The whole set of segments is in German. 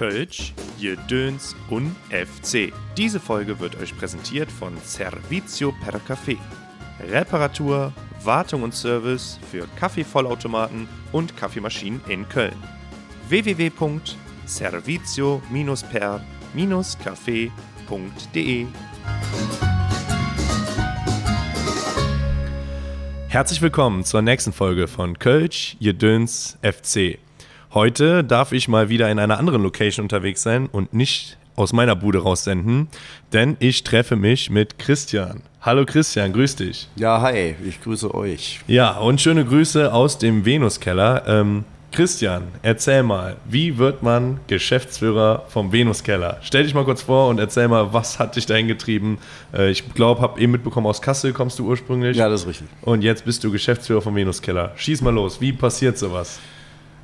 Kölsch, Jedöns und FC. Diese Folge wird euch präsentiert von Servizio per Café. Reparatur, Wartung und Service für Kaffeevollautomaten und Kaffeemaschinen in Köln. www.servizio-per-café.de Herzlich willkommen zur nächsten Folge von Kölsch, Jedöns FC. Heute darf ich mal wieder in einer anderen Location unterwegs sein und nicht aus meiner Bude raussenden, denn ich treffe mich mit Christian. Hallo Christian, grüß dich. Ja, hi, ich grüße euch. Ja, und schöne Grüße aus dem Venuskeller. Ähm, Christian, erzähl mal, wie wird man Geschäftsführer vom Venuskeller? Stell dich mal kurz vor und erzähl mal, was hat dich dahin getrieben? Äh, ich glaube, habe eben mitbekommen, aus Kassel kommst du ursprünglich. Ja, das ist richtig. Und jetzt bist du Geschäftsführer vom Venuskeller. Schieß mal los, wie passiert sowas?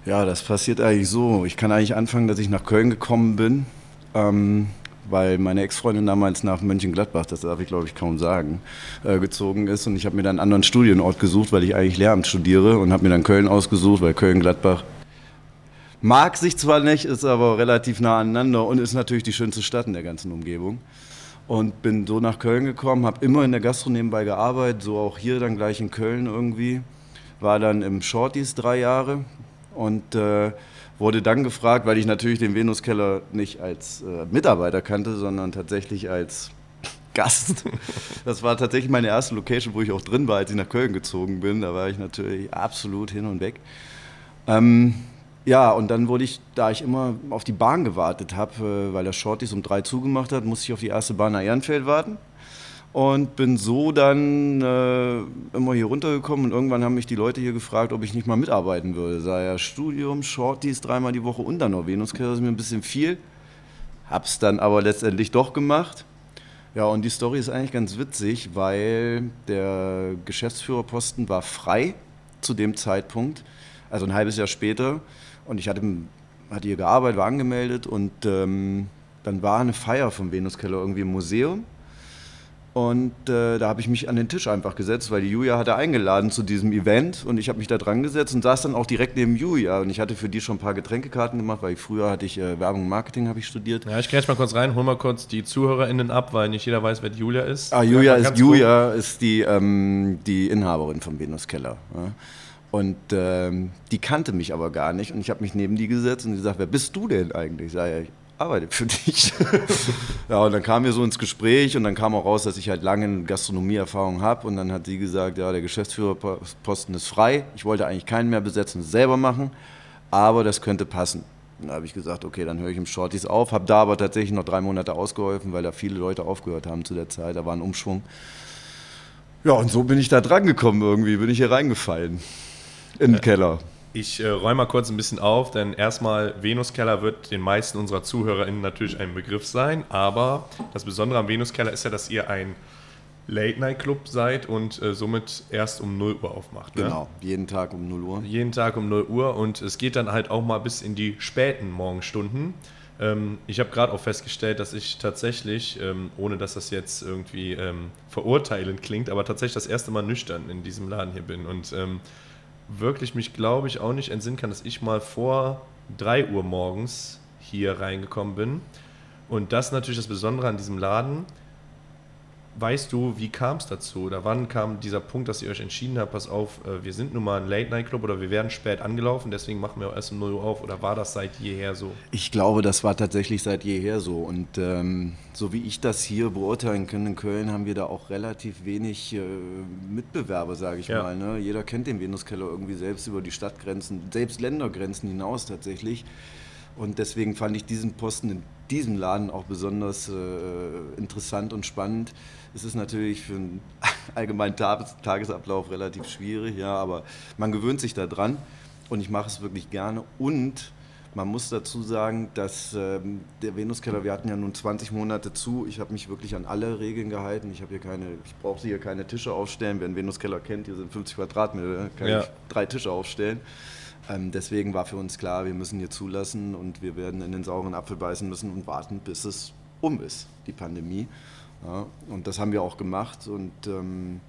Ja, das passiert eigentlich so. Ich kann eigentlich anfangen, dass ich nach Köln gekommen bin, ähm, weil meine Ex-Freundin damals nach Mönchengladbach, das darf ich glaube ich kaum sagen, äh, gezogen ist. Und ich habe mir dann einen anderen Studienort gesucht, weil ich eigentlich Lehramt studiere und habe mir dann Köln ausgesucht, weil Köln-Gladbach mag sich zwar nicht, ist aber relativ nah aneinander und ist natürlich die schönste Stadt in der ganzen Umgebung. Und bin so nach Köln gekommen, habe immer in der Gastro nebenbei gearbeitet, so auch hier dann gleich in Köln irgendwie. War dann im Shorties drei Jahre, und äh, wurde dann gefragt, weil ich natürlich den Venuskeller nicht als äh, Mitarbeiter kannte, sondern tatsächlich als Gast. Das war tatsächlich meine erste Location, wo ich auch drin war, als ich nach Köln gezogen bin. Da war ich natürlich absolut hin und weg. Ähm, ja, und dann wurde ich, da ich immer auf die Bahn gewartet habe, äh, weil der Shorties um drei zugemacht hat, musste ich auf die erste Bahn nach Ehrenfeld warten und bin so dann äh, immer hier runtergekommen und irgendwann haben mich die Leute hier gefragt, ob ich nicht mal mitarbeiten würde. Sei ja Studium, Shorties dreimal die Woche und dann noch Venuskirche, das ist mir ein bisschen viel. Hab's dann aber letztendlich doch gemacht. Ja, und die Story ist eigentlich ganz witzig, weil der Geschäftsführerposten war frei zu dem Zeitpunkt, also ein halbes Jahr später. Und ich hatte, hatte hier gearbeitet, war angemeldet und ähm, dann war eine Feier vom Venuskeller irgendwie im Museum. Und äh, da habe ich mich an den Tisch einfach gesetzt, weil die Julia hatte eingeladen zu diesem Event und ich habe mich da dran gesetzt und saß dann auch direkt neben Julia. Und ich hatte für die schon ein paar Getränkekarten gemacht, weil ich früher hatte ich äh, Werbung und Marketing habe ich studiert. Ja, ich grätsch mal kurz rein, hol mal kurz die ZuhörerInnen ab, weil nicht jeder weiß, wer die Julia ist. Ah, Julia ist Julia ist die, ähm, die Inhaberin vom Venus Keller. Ja. Und ähm, die kannte mich aber gar nicht und ich habe mich neben die gesetzt und die sagt, wer bist du denn eigentlich? Ich sage, ja, arbeitet für dich. ja, und dann kamen wir so ins Gespräch und dann kam auch raus, dass ich halt lange Gastronomieerfahrung habe. Und dann hat sie gesagt, ja, der Geschäftsführerposten ist frei. Ich wollte eigentlich keinen mehr besetzen, selber machen, aber das könnte passen. Und da habe ich gesagt, okay, dann höre ich im Shorties auf. Habe da aber tatsächlich noch drei Monate ausgeholfen, weil da viele Leute aufgehört haben zu der Zeit. Da war ein Umschwung. Ja, und so bin ich da dran gekommen irgendwie, bin ich hier reingefallen in den Keller. Ich äh, räume mal kurz ein bisschen auf, denn erstmal Venuskeller wird den meisten unserer ZuhörerInnen natürlich ein Begriff sein, aber das Besondere am Venuskeller ist ja, dass ihr ein Late-Night-Club seid und äh, somit erst um 0 Uhr aufmacht. Ne? Genau, jeden Tag um 0 Uhr. Jeden Tag um 0 Uhr und es geht dann halt auch mal bis in die späten Morgenstunden. Ähm, ich habe gerade auch festgestellt, dass ich tatsächlich, ähm, ohne dass das jetzt irgendwie ähm, verurteilend klingt, aber tatsächlich das erste Mal nüchtern in diesem Laden hier bin und ähm, wirklich mich, glaube ich, auch nicht entsinnen kann, dass ich mal vor 3 Uhr morgens hier reingekommen bin. Und das ist natürlich das Besondere an diesem Laden. Weißt du, wie kam es dazu? Oder wann kam dieser Punkt, dass ihr euch entschieden habt, pass auf, äh, wir sind nun mal ein Late-Night-Club oder wir werden spät angelaufen, deswegen machen wir auch erst um 0 Uhr auf? Oder war das seit jeher so? Ich glaube, das war tatsächlich seit jeher so. Und ähm, so wie ich das hier beurteilen kann, in Köln haben wir da auch relativ wenig äh, Mitbewerber, sage ich ja. mal. Ne? Jeder kennt den Venuskeller irgendwie selbst über die Stadtgrenzen, selbst Ländergrenzen hinaus tatsächlich. Und deswegen fand ich diesen Posten in diesem Laden auch besonders äh, interessant und spannend es ist natürlich für einen allgemeinen Tagesablauf relativ schwierig, ja, aber man gewöhnt sich daran und ich mache es wirklich gerne. Und man muss dazu sagen, dass ähm, der Venuskeller, wir hatten ja nun 20 Monate zu, ich habe mich wirklich an alle Regeln gehalten. Ich habe hier keine, ich brauche hier keine Tische aufstellen. Wer den Venuskeller kennt, hier sind 50 Quadratmeter, kann ja. ich drei Tische aufstellen. Ähm, deswegen war für uns klar, wir müssen hier zulassen und wir werden in den sauren Apfel beißen müssen und warten, bis es um ist, die Pandemie. Ja, und das haben wir auch gemacht. Und ähm,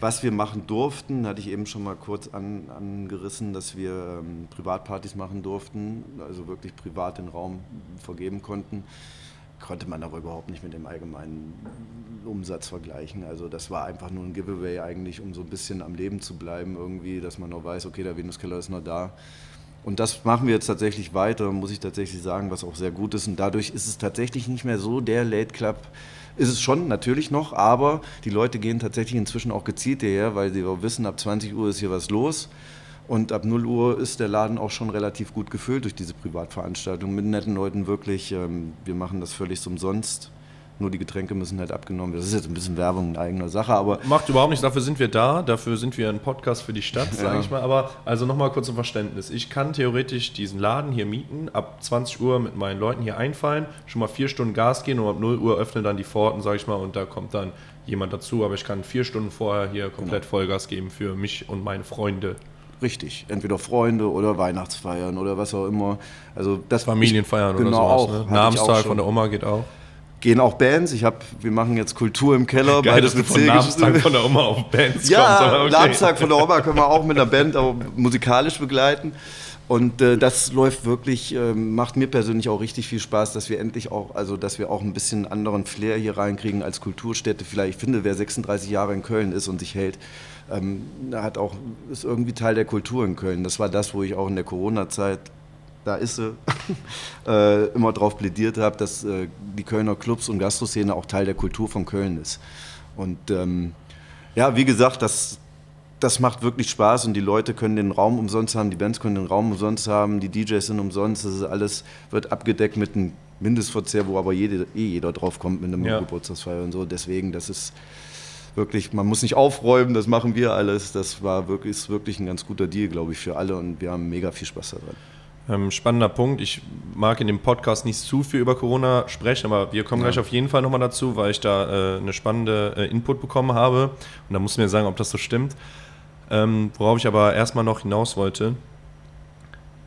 Was wir machen durften, hatte ich eben schon mal kurz an, angerissen, dass wir ähm, Privatpartys machen durften, also wirklich privat den Raum vergeben konnten konnte man aber überhaupt nicht mit dem allgemeinen Umsatz vergleichen. Also das war einfach nur ein Giveaway eigentlich, um so ein bisschen am Leben zu bleiben irgendwie, dass man noch weiß, okay, der Venuskeller ist noch da. Und das machen wir jetzt tatsächlich weiter, muss ich tatsächlich sagen, was auch sehr gut ist. Und dadurch ist es tatsächlich nicht mehr so der Late Club. Ist es schon, natürlich noch, aber die Leute gehen tatsächlich inzwischen auch gezielt hierher, weil sie wissen, ab 20 Uhr ist hier was los. Und ab 0 Uhr ist der Laden auch schon relativ gut gefüllt durch diese Privatveranstaltung mit netten Leuten wirklich. Ähm, wir machen das völlig umsonst. Nur die Getränke müssen halt abgenommen werden. Das ist jetzt ein bisschen Werbung in eigener Sache, aber. Macht überhaupt nichts, dafür sind wir da, dafür sind wir ein Podcast für die Stadt, sage ja. ich mal. Aber also nochmal kurz zum Verständnis. Ich kann theoretisch diesen Laden hier mieten, ab 20 Uhr mit meinen Leuten hier einfallen, schon mal vier Stunden Gas gehen und ab 0 Uhr öffnen dann die Pforten, sage ich mal, und da kommt dann jemand dazu. Aber ich kann vier Stunden vorher hier komplett genau. Vollgas geben für mich und meine Freunde. Richtig, entweder Freunde oder Weihnachtsfeiern oder was auch immer. Also das Familienfeiern ich, genau oder sowas. Auch, ne? Namenstag von der Oma geht auch gehen auch Bands. Ich habe, wir machen jetzt Kultur im Keller. Geil, beides mit von Namenstag von der Oma auf Bands Ja, kommt, okay. Namenstag von der Oma können wir auch mit einer Band musikalisch begleiten. Und äh, das läuft wirklich, äh, macht mir persönlich auch richtig viel Spaß, dass wir endlich auch, also dass wir auch ein bisschen anderen Flair hier reinkriegen als Kulturstätte. Vielleicht, ich finde, wer 36 Jahre in Köln ist und sich hält, ähm, hat auch, ist irgendwie Teil der Kultur in Köln. Das war das, wo ich auch in der Corona-Zeit da ist sie, äh, immer darauf plädiert habe, dass äh, die Kölner Clubs und Gastroszene auch Teil der Kultur von Köln ist. Und ähm, ja, wie gesagt, das, das macht wirklich Spaß und die Leute können den Raum umsonst haben, die Bands können den Raum umsonst haben, die DJs sind umsonst, das ist alles wird abgedeckt mit einem Mindestverzehr, wo aber jede, eh jeder drauf kommt mit einem ja. Geburtstagsfeier und so. Deswegen, das ist wirklich, man muss nicht aufräumen, das machen wir alles. Das war wirklich, ist wirklich ein ganz guter Deal, glaube ich, für alle und wir haben mega viel Spaß daran. Ähm, spannender Punkt. Ich mag in dem Podcast nicht zu viel über Corona sprechen, aber wir kommen ja. gleich auf jeden Fall nochmal dazu, weil ich da äh, eine spannende äh, Input bekommen habe. Und da musst du mir sagen, ob das so stimmt. Ähm, worauf ich aber erstmal noch hinaus wollte.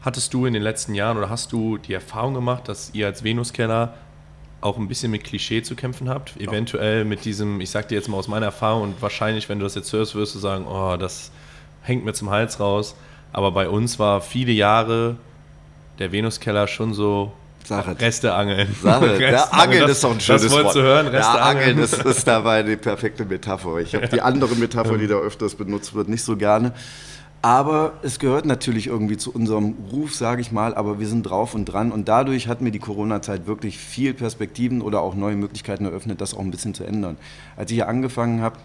Hattest du in den letzten Jahren oder hast du die Erfahrung gemacht, dass ihr als Venuskeller auch ein bisschen mit Klischee zu kämpfen habt? Ja. Eventuell mit diesem, ich sag dir jetzt mal aus meiner Erfahrung und wahrscheinlich, wenn du das jetzt hörst, wirst du sagen, oh, das hängt mir zum Hals raus. Aber bei uns war viele Jahre der Venuskeller schon so Sache. Reste angeln. Sache. Der Angeln ist doch ein schönes das Wort. zu hören, Reste ja, Angeln ist, ist dabei die perfekte Metapher. Ich habe die andere Metapher, die da öfters benutzt wird, nicht so gerne. Aber es gehört natürlich irgendwie zu unserem Ruf, sage ich mal, aber wir sind drauf und dran. Und dadurch hat mir die Corona-Zeit wirklich viel Perspektiven oder auch neue Möglichkeiten eröffnet, das auch ein bisschen zu ändern. Als ich hier angefangen habe,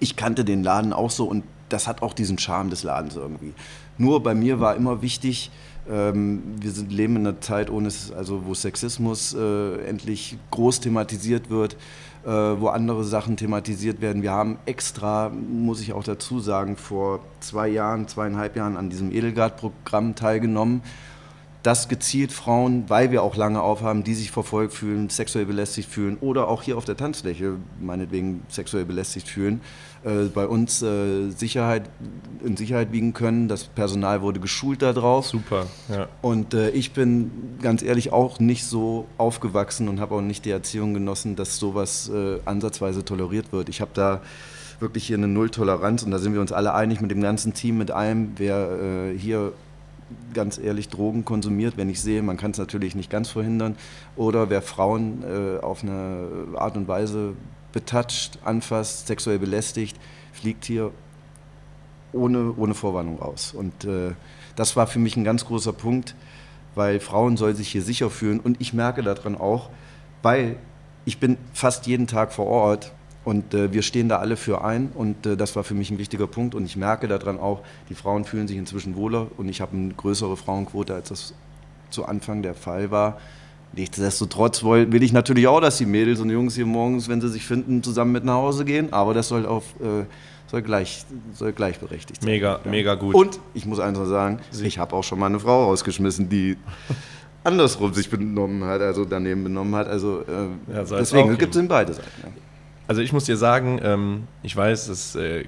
ich kannte den Laden auch so und das hat auch diesen Charme des Ladens irgendwie. Nur bei mir war immer wichtig, ähm, wir sind, leben in einer Zeit, ohne also wo Sexismus äh, endlich groß thematisiert wird, äh, wo andere Sachen thematisiert werden. Wir haben extra, muss ich auch dazu sagen, vor zwei Jahren, zweieinhalb Jahren an diesem Edelgard-Programm teilgenommen. Das gezielt Frauen, weil wir auch lange aufhaben, die sich verfolgt fühlen, sexuell belästigt fühlen oder auch hier auf der Tanzfläche meinetwegen sexuell belästigt fühlen, bei uns äh, Sicherheit, in Sicherheit wiegen können. Das Personal wurde geschult darauf. Super, ja. Und äh, ich bin ganz ehrlich auch nicht so aufgewachsen und habe auch nicht die Erziehung genossen, dass sowas äh, ansatzweise toleriert wird. Ich habe da wirklich hier eine Nulltoleranz und da sind wir uns alle einig mit dem ganzen Team, mit allem, wer äh, hier ganz ehrlich Drogen konsumiert, wenn ich sehe, man kann es natürlich nicht ganz verhindern, oder wer Frauen äh, auf eine Art und Weise betatscht, anfasst, sexuell belästigt, fliegt hier ohne, ohne Vorwarnung raus. Und äh, das war für mich ein ganz großer Punkt, weil Frauen sollen sich hier sicher fühlen. Und ich merke daran auch, weil ich bin fast jeden Tag vor Ort und äh, wir stehen da alle für ein. Und äh, das war für mich ein wichtiger Punkt. Und ich merke daran auch, die Frauen fühlen sich inzwischen wohler. Und ich habe eine größere Frauenquote, als das zu Anfang der Fall war. Nichtsdestotrotz will ich natürlich auch, dass die Mädels und Jungs hier morgens, wenn sie sich finden, zusammen mit nach Hause gehen. Aber das soll auf äh, soll, gleich, soll gleichberechtigt sein. Mega, ja. mega gut. Und ich muss eins noch sagen, Sie. ich habe auch schon mal eine Frau rausgeschmissen, die andersrum sich benommen hat, also daneben benommen hat. Also äh, ja, deswegen gibt es in beide Seiten. Ja. Also ich muss dir sagen, ähm, ich weiß, das äh,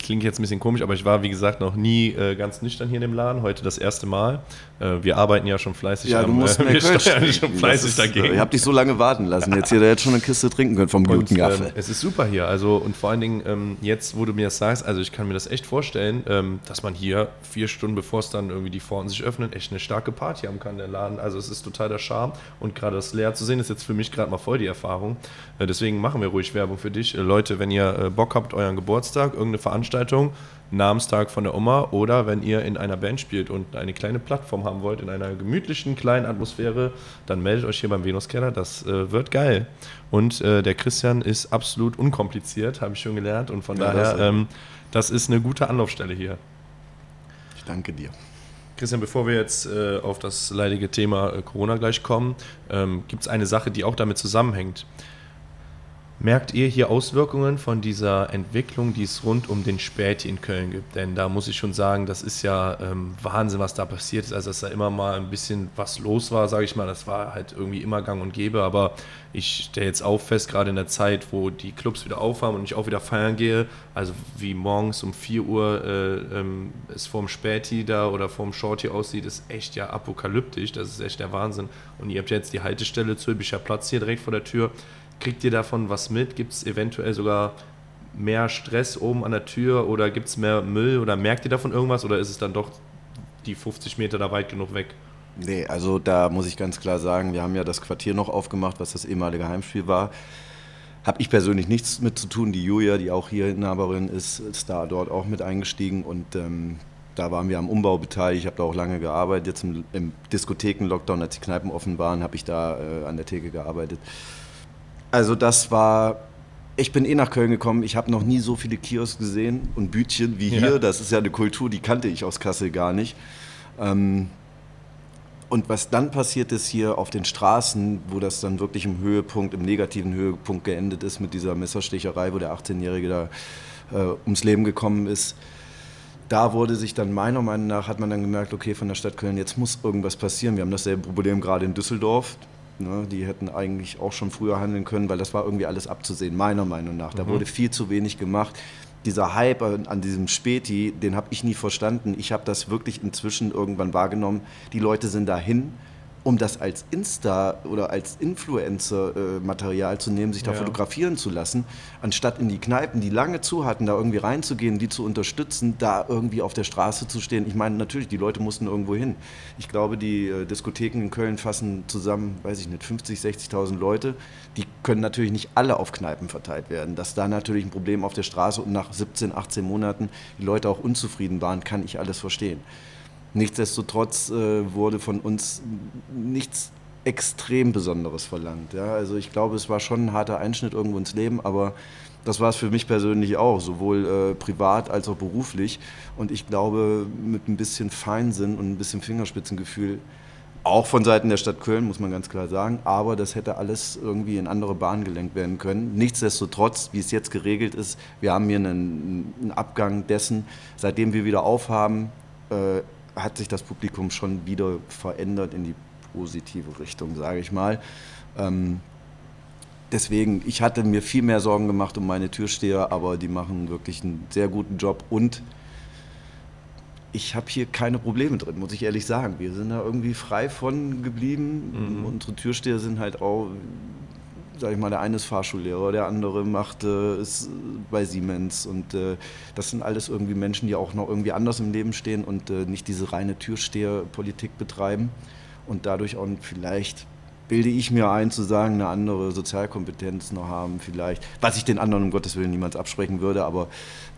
klingt jetzt ein bisschen komisch, aber ich war, wie gesagt, noch nie äh, ganz nüchtern hier in dem Laden. Heute das erste Mal. Äh, wir arbeiten ja schon fleißig. Ja, du musst äh, wir steuern schon fleißig ist, dagegen. Ich habe dich so lange warten lassen. Jetzt hier jetzt schon eine Kiste trinken können vom guten Gaffel. Ähm, es ist super hier. Also und vor allen Dingen ähm, jetzt, wo du mir das sagst, also ich kann mir das echt vorstellen, ähm, dass man hier vier Stunden bevor es dann irgendwie die Pforten sich öffnen, echt eine starke Party haben kann der Laden. Also es ist total der Charme und gerade das leer zu sehen ist jetzt für mich gerade mal voll die Erfahrung. Äh, deswegen machen wir ruhig Werbung für dich, äh, Leute. Wenn ihr äh, Bock habt, euren Geburtstag, irgendeine Veranstaltung Namenstag von der Oma oder wenn ihr in einer Band spielt und eine kleine Plattform haben wollt, in einer gemütlichen kleinen Atmosphäre, dann meldet euch hier beim Venuskeller. Das äh, wird geil. Und äh, der Christian ist absolut unkompliziert, habe ich schon gelernt. Und von ja, daher, das, ähm, das ist eine gute Anlaufstelle hier. Ich danke dir. Christian, bevor wir jetzt äh, auf das leidige Thema äh, Corona gleich kommen, ähm, gibt es eine Sache, die auch damit zusammenhängt. Merkt ihr hier Auswirkungen von dieser Entwicklung, die es rund um den Späti in Köln gibt? Denn da muss ich schon sagen, das ist ja ähm, Wahnsinn, was da passiert ist. Also, dass da immer mal ein bisschen was los war, sage ich mal, das war halt irgendwie immer gang und gäbe. Aber ich stelle jetzt auch fest, gerade in der Zeit, wo die Clubs wieder aufhaben und ich auch wieder feiern gehe, also wie morgens um 4 Uhr äh, ähm, es vorm Späti da oder vorm Shorty aussieht, ist echt ja apokalyptisch. Das ist echt der Wahnsinn. Und ihr habt jetzt die Haltestelle Zülpicher Platz hier direkt vor der Tür. Kriegt ihr davon was mit? Gibt es eventuell sogar mehr Stress oben an der Tür oder gibt es mehr Müll oder merkt ihr davon irgendwas oder ist es dann doch die 50 Meter da weit genug weg? Nee, also da muss ich ganz klar sagen, wir haben ja das Quartier noch aufgemacht, was das ehemalige Heimspiel war. Habe ich persönlich nichts mit zu tun. Die Julia, die auch hier Inhaberin ist, ist da dort auch mit eingestiegen und ähm, da waren wir am Umbau beteiligt. Ich habe da auch lange gearbeitet. Jetzt im, im Diskotheken-Lockdown, als die Kneipen offen waren, habe ich da äh, an der Theke gearbeitet. Also das war, ich bin eh nach Köln gekommen, ich habe noch nie so viele Kiosks gesehen und Bütchen wie hier. Ja. Das ist ja eine Kultur, die kannte ich aus Kassel gar nicht. Ähm, und was dann passiert ist hier auf den Straßen, wo das dann wirklich im Höhepunkt, im negativen Höhepunkt geendet ist mit dieser Messerstecherei, wo der 18-Jährige da äh, ums Leben gekommen ist, da wurde sich dann meiner Meinung nach, hat man dann gemerkt, okay, von der Stadt Köln, jetzt muss irgendwas passieren. Wir haben dasselbe Problem gerade in Düsseldorf. Ne? Die hätten eigentlich auch schon früher handeln können, weil das war irgendwie alles abzusehen, meiner Meinung nach. Da mhm. wurde viel zu wenig gemacht. Dieser Hype an, diesem Späti, den habe ich nie verstanden. Ich habe das wirklich inzwischen irgendwann wahrgenommen. Die Leute sind dahin um das als Insta oder als Influencer-Material zu nehmen, sich da ja. fotografieren zu lassen, anstatt in die Kneipen, die lange zu hatten, da irgendwie reinzugehen, die zu unterstützen, da irgendwie auf der Straße zu stehen. Ich meine, natürlich, die Leute mussten irgendwo hin. Ich glaube, die äh, Diskotheken in Köln fassen zusammen, weiß ich nicht, 50, 60.000 Leute. Die können natürlich nicht alle auf Kneipen verteilt werden. Dass da natürlich ein Problem auf der Straße und nach 17, 18 Monaten die Leute auch unzufrieden waren, kann ich alles verstehen. Nichtsdestotrotz äh, wurde von uns nichts extrem Besonderes verlangt. Ja? Also ich glaube, es war schon ein harter Einschnitt irgendwo ins Leben, aber das war es für mich persönlich auch, sowohl äh, privat als auch beruflich. Und ich glaube, mit ein bisschen Feinsinn und ein bisschen Fingerspitzengefühl, auch von Seiten der Stadt Köln, muss man ganz klar sagen, aber das hätte alles irgendwie in andere Bahnen gelenkt werden können. Nichtsdestotrotz, wie es jetzt geregelt ist, wir haben hier einen, einen Abgang dessen, seitdem wir wieder aufhaben, äh, hat sich das Publikum schon wieder verändert in die positive Richtung, sage ich mal. Ähm, deswegen, ich hatte mir viel mehr Sorgen gemacht um meine Türsteher, aber die machen wirklich einen sehr guten Job und ich habe hier keine Probleme drin, muss ich ehrlich sagen. Wir sind da irgendwie frei von geblieben. Mhm. Unsere Türsteher sind halt auch sag ich mal, der eine ist Fahrschullehrer, der andere macht äh, ist bei Siemens und äh, das sind alles irgendwie Menschen, die auch noch irgendwie anders im Leben stehen und äh, nicht diese reine Türsteherpolitik betreiben und dadurch auch vielleicht bilde ich mir ein, zu sagen, eine andere Sozialkompetenz noch haben vielleicht, was ich den anderen um Gottes Willen niemals absprechen würde, aber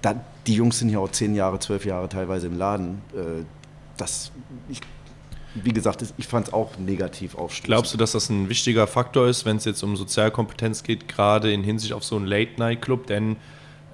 da, die Jungs sind ja auch zehn Jahre, zwölf Jahre teilweise im Laden. Äh, das, ich wie gesagt, ich fand es auch negativ aufstößend. Glaubst du, dass das ein wichtiger Faktor ist, wenn es jetzt um Sozialkompetenz geht, gerade in Hinsicht auf so einen Late-Night-Club? Denn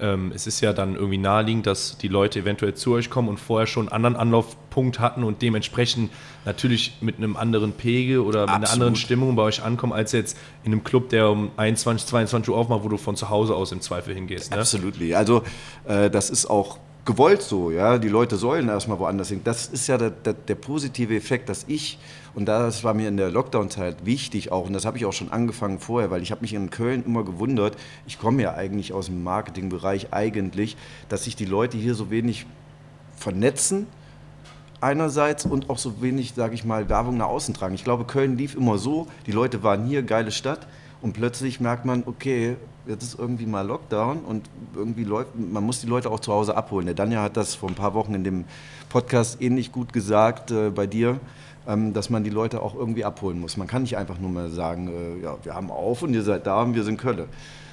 ähm, es ist ja dann irgendwie naheliegend, dass die Leute eventuell zu euch kommen und vorher schon einen anderen Anlaufpunkt hatten und dementsprechend natürlich mit einem anderen Pegel oder mit Absolut. einer anderen Stimmung bei euch ankommen, als jetzt in einem Club, der um 21, 22 Uhr aufmacht, wo du von zu Hause aus im Zweifel hingehst. Ne? Absolut. Also äh, das ist auch gewollt so, ja. Die Leute sollen erstmal woanders hin. Das ist ja der, der, der positive Effekt, dass ich, und das war mir in der Lockdown-Zeit wichtig auch, und das habe ich auch schon angefangen vorher, weil ich habe mich in Köln immer gewundert, ich komme ja eigentlich aus dem Marketingbereich eigentlich, dass sich die Leute hier so wenig vernetzen einerseits und auch so wenig, sage ich mal, Werbung nach außen tragen. Ich glaube, Köln lief immer so, die Leute waren hier, geile Stadt und plötzlich merkt man, okay, jetzt ist irgendwie mal Lockdown und irgendwie läuft, man muss die Leute auch zu Hause abholen. Der Danja hat das vor ein paar Wochen in dem Podcast ähnlich gut gesagt äh, bei dir, ähm, dass man die Leute auch irgendwie abholen muss. Man kann nicht einfach nur mal sagen, äh, ja, wir haben auf und ihr seid da und wir sind Kölle.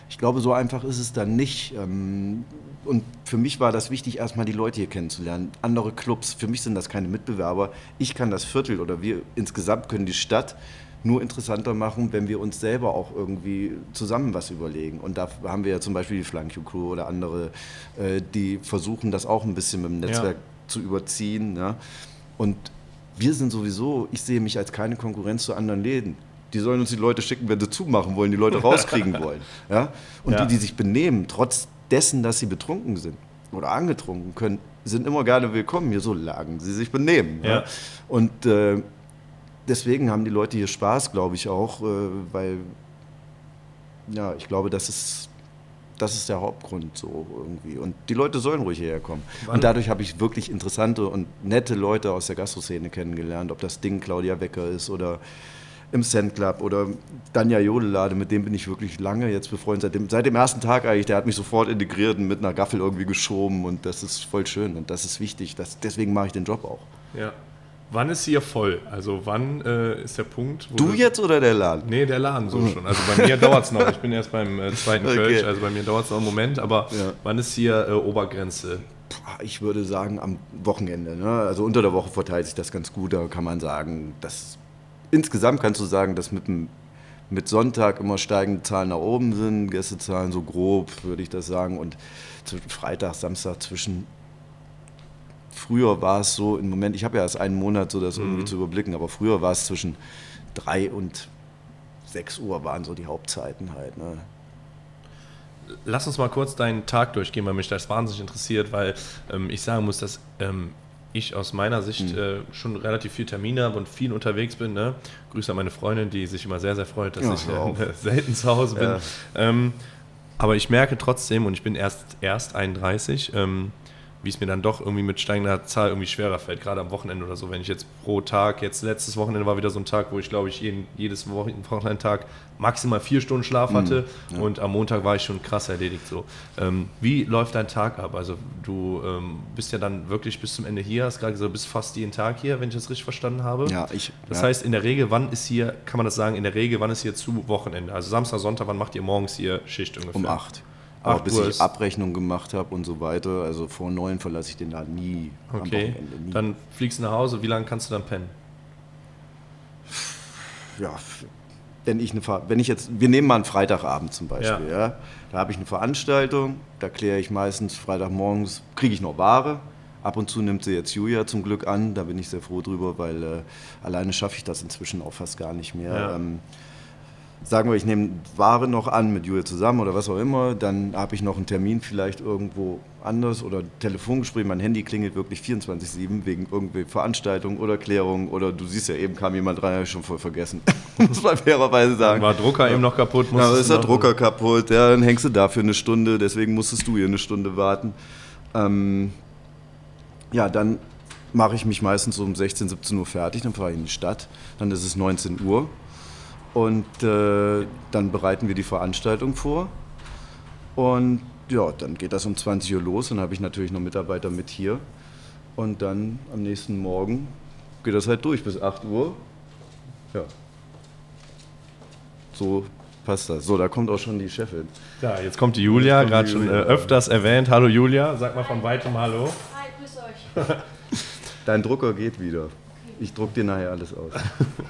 Ich glaube, so einfach ist es dann nicht. Ähm, und für mich war das wichtig, erstmal die Leute hier kennenzulernen. Andere Clubs, für mich sind das keine Mitbewerber. Ich kann das Viertel oder wir insgesamt können die Stadt nur interessanter machen, wenn wir uns selber auch irgendwie zusammen was überlegen. Und da haben wir ja zum Beispiel die Flankio Crew oder andere, äh, die versuchen, das auch ein bisschen mit dem Netzwerk ja. zu überziehen. Ja? Und wir sind sowieso, ich sehe mich als keine Konkurrenz zu anderen Läden. Die sollen uns die Leute schicken, wenn sie zumachen wollen, die Leute rauskriegen wollen. Ja? Und ja. die, die sich benehmen, trotz dessen, dass sie betrunken sind oder angetrunken können, sind immer gerne willkommen hier, so lagen sie sich benehmen. Ja. Und äh, deswegen haben die Leute hier Spaß, glaube ich auch, äh, weil ja, ich glaube, das ist, das ist der Hauptgrund so irgendwie. Und die Leute sollen ruhig hierher kommen. Wann? Und dadurch habe ich wirklich interessante und nette Leute aus der Gastroszene kennengelernt, ob das Ding Claudia Wecker ist oder im Sand Club oder Danja Jodelade, mit dem bin ich wirklich lange jetzt befreundet. Seit dem, seit dem ersten Tag eigentlich, der hat mich sofort integriert und mit einer Gaffel irgendwie geschoben und das ist voll schön und das ist wichtig. Das, deswegen mache ich den Job auch. Ja. Wann ist hier voll? Also wann äh, ist der Punkt? du jetzt oder der Laden? Nee, der Laden so mhm. schon. Also bei mir dauert es noch. Ich bin erst beim äh, zweiten okay. Kölsch, also bei mir dauert es noch einen Moment. Aber ja. wann ist hier äh, Obergrenze? Ich würde sagen am Wochenende. Ne? Also unter der Woche verteilt sich das ganz gut. Da kann man sagen, dass insgesamt kannst du sagen, dass mit, dem, mit Sonntag immer steigende Zahlen nach oben sind. Gästezahlen so grob, würde ich das sagen. Und Freitag, Samstag zwischen früher war es so, im Moment, ich habe ja erst einen Monat, so das mhm. irgendwie zu überblicken, aber früher war es zwischen drei und sechs Uhr waren so die Hauptzeiten halt. Ne? Lass uns mal kurz deinen Tag durchgehen, weil mich das wahnsinnig interessiert, weil ähm, ich sagen muss, dass ähm, ich aus meiner Sicht mhm. äh, schon relativ viel Termine habe und viel unterwegs bin. Ne? Grüße an meine Freundin, die sich immer sehr, sehr freut, dass ja, ich äh, selten zu Hause bin. Ja. Ähm, aber ich merke trotzdem, und ich bin erst, erst 31, ähm, wie es mir dann doch irgendwie mit steigender Zahl irgendwie schwerer fällt, gerade am Wochenende oder so. Wenn ich jetzt pro Tag, jetzt letztes Wochenende war wieder so ein Tag, wo ich glaube ich jeden, jedes Wochenendtag maximal vier Stunden Schlaf hatte mhm, ja. und am Montag war ich schon krass erledigt so. Ähm, wie läuft dein Tag ab? Also du ähm, bist ja dann wirklich bis zum Ende hier, hast gerade gesagt, du bist fast jeden Tag hier, wenn ich das richtig verstanden habe. Ja, ich. Das ja. heißt, in der Regel, wann ist hier, kann man das sagen, in der Regel, wann ist hier zu Wochenende? Also Samstag, Sonntag, wann macht ihr morgens hier Schicht ungefähr? Um acht. Aber bis ich Abrechnung gemacht habe und so weiter, also vor neun verlasse ich den Laden nie. Okay. Nie. Dann fliegst du nach Hause, wie lange kannst du dann pennen? Ja, wenn ich eine wenn ich jetzt, wir nehmen mal einen Freitagabend zum Beispiel, ja. ja da habe ich eine Veranstaltung, da kläre ich meistens Freitagmorgens, kriege ich noch Ware. Ab und zu nimmt sie jetzt Julia zum Glück an, da bin ich sehr froh drüber, weil äh, alleine schaffe ich das inzwischen auch fast gar nicht mehr. Ja. Ähm, sagen wir, ich nehme Ware noch an mit Julia zusammen oder was auch immer, dann habe ich noch einen Termin vielleicht irgendwo anders oder ein Telefongespräch, mein Handy klingelt wirklich 24-7 wegen irgendwie Veranstaltung oder Klärung oder du siehst ja eben kam jemand rein, habe ich schon voll vergessen, muss man fairerweise sagen. War Drucker ja. eben noch kaputt? Ja, ist der Drucker kaputt, ja, dann hängst du dafür eine Stunde, deswegen musstest du hier eine Stunde warten. Ähm, ja, dann mache ich mich meistens um 16, 17 Uhr fertig, dann fahre ich in die Stadt, dann ist es 19 Uhr und äh, dann bereiten wir die Veranstaltung vor. Und ja, dann geht das um 20 Uhr los. Dann habe ich natürlich noch Mitarbeiter mit hier. Und dann am nächsten Morgen geht das halt durch bis 8 Uhr. Ja. So passt das. So, da kommt auch schon die Chefin. Ja, jetzt kommt die Julia, gerade schon äh, öfters erwähnt. Hallo Julia, sag mal von weitem Hallo. Hi, grüß euch. Dein Drucker geht wieder. Ich druck dir nachher alles aus.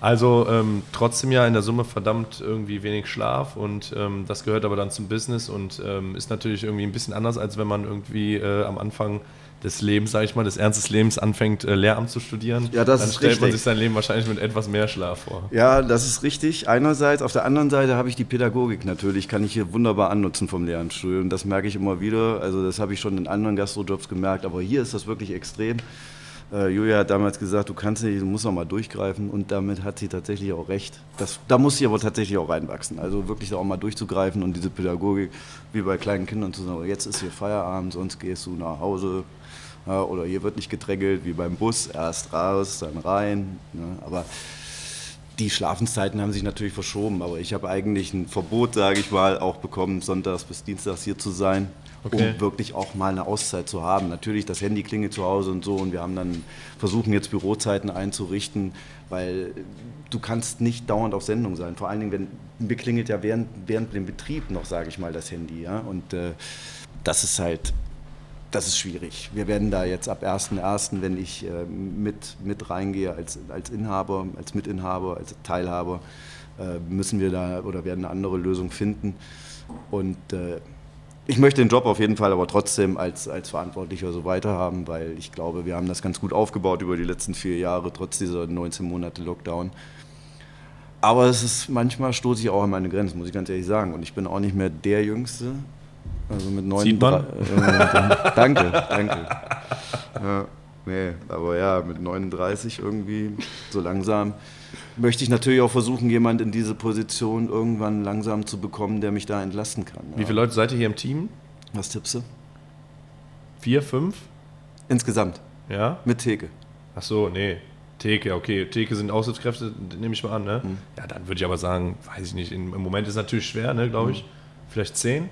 Also ähm, trotzdem ja in der Summe verdammt irgendwie wenig Schlaf und ähm, das gehört aber dann zum Business und ähm, ist natürlich irgendwie ein bisschen anders, als wenn man irgendwie äh, am Anfang des Lebens, sage ich mal, des Ernstes Lebens anfängt, äh, Lehramt zu studieren, ja, das dann ist stellt richtig. man sich sein Leben wahrscheinlich mit etwas mehr Schlaf vor. Ja, das ist richtig. Einerseits, auf der anderen Seite habe ich die Pädagogik natürlich, kann ich hier wunderbar annutzen vom Lehramtsstudium. Das merke ich immer wieder. Also das habe ich schon in anderen Gastrojobs gemerkt, aber hier ist das wirklich extrem. Äh, Julia hat damals gesagt, du kannst nicht, du musst auch mal durchgreifen und damit hat sie tatsächlich auch recht. Das, da muss sie aber tatsächlich auch reinwachsen. Also wirklich auch mal durchzugreifen und diese Pädagogik, wie bei kleinen Kindern zu sagen, jetzt ist hier Feierabend, sonst gehst du nach Hause. Ja, oder hier wird nicht gedrängelt wie beim Bus, erst raus, dann rein. Ne? Aber die Schlafenszeiten haben sich natürlich verschoben, aber ich habe eigentlich ein Verbot, sage ich mal, auch bekommen, sonntags bis dienstags hier zu sein, Okay. um wirklich auch mal eine Auszeit zu haben. Natürlich, das Handy klingelt zu Hause und so und wir haben dann versuchen jetzt Bürozeiten einzurichten, weil du kannst nicht dauernd auf Sendung sein. Vor allen Dingen, wenn mir klingelt ja während, während dem Betrieb noch, sage ich mal, das Handy, ja und äh, das ist halt das ist schwierig. Wir werden da jetzt ab 1.1., wenn ich äh, mit, mit reingehe als, als Inhaber, als Mitinhaber, als Teilhaber, äh, müssen wir da oder werden eine andere Lösung finden. Und äh, ich möchte den Job auf jeden Fall aber trotzdem als, als Verantwortlicher so weiterhaben, weil ich glaube, wir haben das ganz gut aufgebaut über die letzten vier Jahre, trotz dieser 19 Monate Lockdown. Aber es ist manchmal stoße ich auch an meine Grenzen, muss ich ganz ehrlich sagen. Und ich bin auch nicht mehr der Jüngste. Also mit Sieht man? 39 äh, danke, danke. Ja, nee, aber ja, mit 39 irgendwie, so langsam, möchte ich natürlich auch versuchen, jemand in diese Position irgendwann langsam zu bekommen, der mich da entlasten kann. Wie viele Leute seid ihr hier im Team? Was tippst du? Vier, fünf? Insgesamt, Ja? mit Theke. Ach so, nee. Theke, okay. Theke sind Aushilfskräfte, nehme ich mal an, ne? Mhm. Ja, dann würde ich aber sagen, weiß ich nicht, im im Moment ist es natürlich schwer, ne, glaube ich. Vielleicht zehn?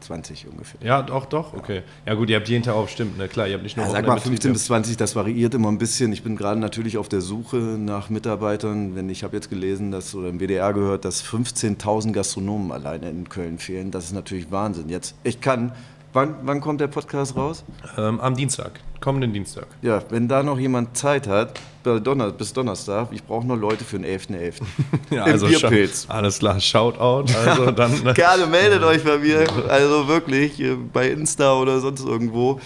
20 ungefähr. Ja, doch, doch, okay. Ja gut, ihr habt jeden Tag auch stimmt, ne? Klar, ihr habt nicht nur Ja, sag mal Betrieb, 15 ja. bis 20, das variiert immer ein bisschen. Ich bin gerade natürlich auf der Suche nach Mitarbeitern. Wenn ich habe jetzt gelesen, dass oder im WDR gehört, dass 15.000 Gastronomen alleine in Köln fehlen. Das ist natürlich Wahnsinn. Jetzt, ich kann. Wann, wann kommt der Podcast raus? Ähm, am Dienstag, kommenden Dienstag. Ja, wenn da noch jemand Zeit hat, Donner, bis Donnerstag, ich brauche noch Leute für den 11.11. Ja, Im also Bierpilz. Alles klar, Shoutout. Also dann. ne? Gerne meldet euch bei mir, also wirklich äh, bei Insta oder sonst irgendwo.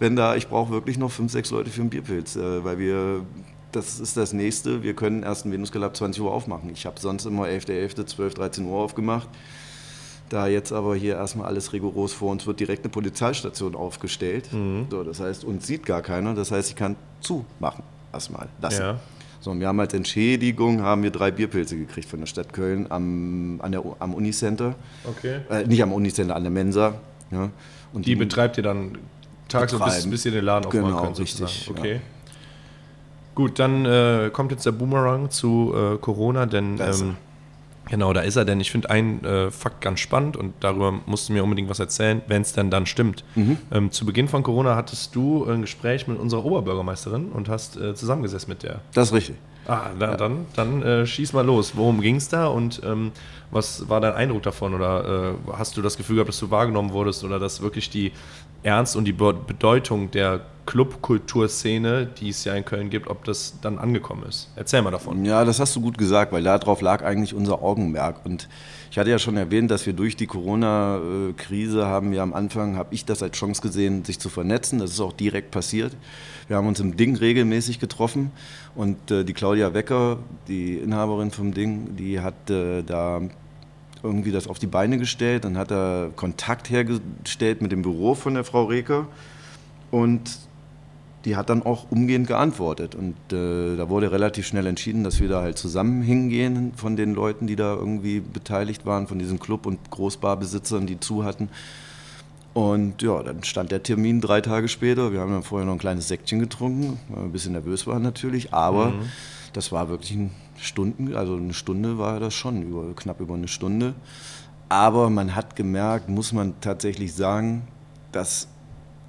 Wenn da, ich brauche wirklich noch fünf, sechs Leute für den Bierpilz, äh, weil wir, das ist das nächste, wir können erst einen Venus Club ab 20 Uhr aufmachen. Ich habe sonst immer 11.11., 12, 13 Uhr aufgemacht. Da jetzt aber hier erstmal alles rigoros vor uns wird direkt eine Polizeistation aufgestellt. So, das heißt, uns sieht gar keiner. Das heißt, ich kann zumachen erstmal lassen. Ja. So, und wir haben als Entschädigung haben wir drei Bierpilze gekriegt von der Stadt Köln am, an der, am Unicenter. Okay. Äh, nicht am Unicenter, an der Mensa. Ja. Und Die betreibt ihr dann tagsüber, bis, bis ihr den Laden aufmachen Genau, könnt, sozusagen. richtig, Okay. Gut, dann äh, kommt jetzt der Boomerang zu äh, Corona, denn ähm, genau, da ist er, denn ich finde einen äh, Fakt ganz spannend und darüber musst du mir unbedingt was erzählen, wenn es denn dann stimmt. Mhm. Ähm, zu Beginn von Corona hattest du ein Gespräch mit unserer Oberbürgermeisterin und hast äh, zusammengesessen mit der. Das ist richtig. Ah, na, dann, dann äh, schieß mal los. Worum ging es da und ähm, was war dein Eindruck davon? Oder äh, hast du das Gefühl gehabt, dass du wahrgenommen wurdest oder dass wirklich die Ernst und die Be Bedeutung der Clubkulturszene, die es ja in Köln gibt, ob das dann angekommen ist? Erzähl mal davon. Ja, das hast du gut gesagt, weil darauf lag eigentlich unser Augenmerk. Und ich hatte ja schon erwähnt, dass wir durch die Corona-Krise haben wir am Anfang, habe ich das als Chance gesehen, sich zu vernetzen. Das ist auch direkt passiert. Wir haben uns im Ding regelmäßig getroffen und äh, die Claudia Wecker, die Inhaberin vom Ding, die hat äh, da irgendwie das auf die Beine gestellt. Dann hat er Kontakt hergestellt mit dem Büro von der Frau Reker und die hat dann auch umgehend geantwortet. Und äh, da wurde relativ schnell entschieden, dass wir da halt zusammen hingehen von den Leuten, die da irgendwie beteiligt waren, von diesem Club und Großbarbesitzern, die zu hatten. Und ja, dann stand der Termin drei Tage später. Wir haben dann vorher noch ein kleines Säckchen getrunken, weil wir ein bisschen nervös waren natürlich. Aber das war wirklich ein Stunden, also eine Stunde war das schon, über, knapp über eine Stunde. Aber man hat gemerkt, muss man tatsächlich sagen, dass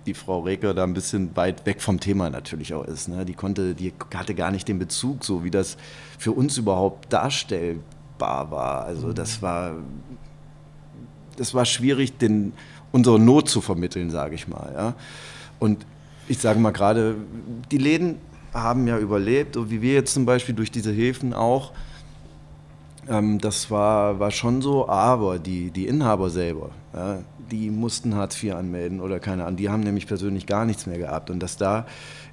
die Frau Reker da ein bisschen weit weg vom Thema natürlich auch ist. Ne? Die konnte, die hatte gar nicht den Bezug, so wie das für uns überhaupt darstellbar war. Also das war, das war schwierig, den, unsere Not zu vermitteln, sage ich mal. Ja? Und ich sage mal gerade, die Läden haben ja überlebt, und wie wir jetzt zum Beispiel durch diese Häfen auch. Ähm, das war, war schon so, aber die, die Inhaber selber, ja, die mussten Hartz IV anmelden oder keine Ahnung. Die haben nämlich persönlich gar nichts mehr gehabt. Und dass da,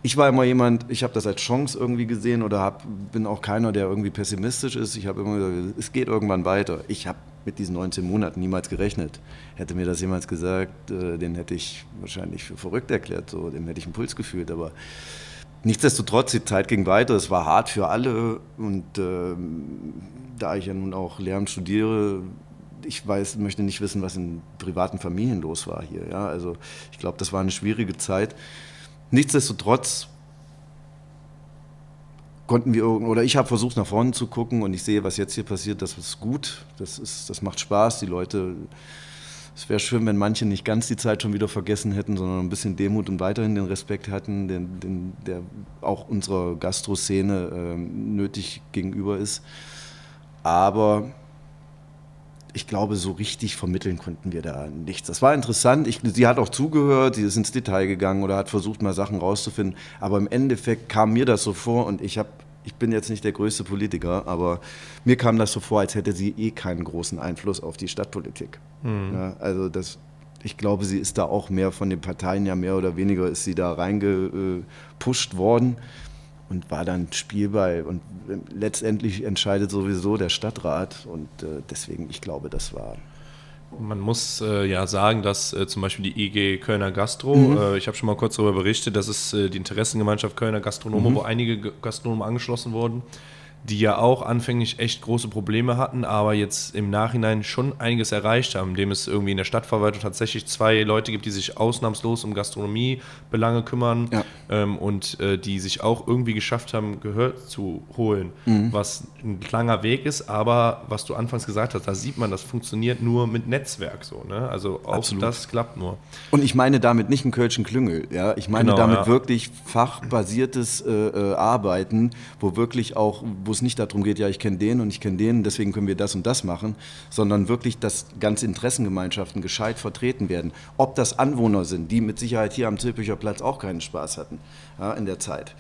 ich war immer jemand, ich habe das als Chance irgendwie gesehen oder hab, bin auch keiner, der irgendwie pessimistisch ist. Ich habe immer gesagt, es geht irgendwann weiter. Ich habe mit diesen 19 Monaten niemals gerechnet. Hätte mir das jemals gesagt, äh, den hätte ich wahrscheinlich für verrückt erklärt, so, dem hätte ich einen Puls gefühlt. Aber nichtsdestotrotz, die Zeit ging weiter, es war hart für alle und äh, da ich ja nun auch Lehramt studiere, ich weiß, möchte nicht wissen, was in privaten Familien los war hier. Ja? Also ich glaube, das war eine schwierige Zeit. Nichtsdestotrotz konnten wir oder ich habe versucht nach vorne zu gucken und ich sehe, was jetzt hier passiert, das ist gut, das, ist, das macht Spaß, die Leute, es wäre schön, wenn manche nicht ganz die Zeit schon wieder vergessen hätten, sondern ein bisschen Demut und weiterhin den Respekt hatten, den, den, der auch unserer Gastroszene äh, nötig gegenüber ist. Aber ich glaube, so richtig vermitteln konnten wir da nichts. Das war interessant. Ich, sie hat auch zugehört, sie ist ins Detail gegangen oder hat versucht, mal Sachen rauszufinden. Aber im Endeffekt kam mir das so vor und ich habe ich bin jetzt nicht der größte Politiker, aber mir kam das so vor, als hätte sie eh keinen großen Einfluss auf die Stadtpolitik. Mhm. Ja, also das, ich glaube, sie ist da auch mehr von den Parteien ja mehr oder weniger ist sie da reingepusht worden und war dann Spielball. Und letztendlich entscheidet sowieso der Stadtrat. Und äh, deswegen, ich glaube, das war. Man muss äh, ja sagen, dass äh, zum Beispiel die IG Kölner Gastro, mhm. Äh, ich habe schon mal kurz darüber berichtet, das ist äh, die Interessengemeinschaft Kölner Gastronome, mhm. wo einige Gastronomen angeschlossen wurden die ja auch anfänglich echt große Probleme hatten, aber jetzt im Nachhinein schon einiges erreicht haben, indem es irgendwie in der Stadtverwaltung tatsächlich zwei Leute gibt, die sich ausnahmslos um Gastronomiebelange kümmern ja. ähm, und äh, die sich auch irgendwie geschafft haben, Gehör zu holen, mhm. was ein langer Weg ist, aber was du anfangs gesagt hast, da sieht man, das funktioniert nur mit Netzwerk so, ne? Also auch Absolut. das klappt nur. Und ich meine damit nicht einen Kölschen Klüngel, ja, ich meine genau, damit ja. wirklich fachbasiertes äh, äh, Arbeiten, wo wirklich auch, wo wo es nicht darum geht, ja, ich kenne den und ich kenne den, deswegen können wir das und das machen, sondern wirklich, dass ganze Interessengemeinschaften gescheit vertreten werden. Ob das Anwohner sind, die mit Sicherheit hier am Zülpicher Platz auch keinen Spaß hatten ja, in der Zeit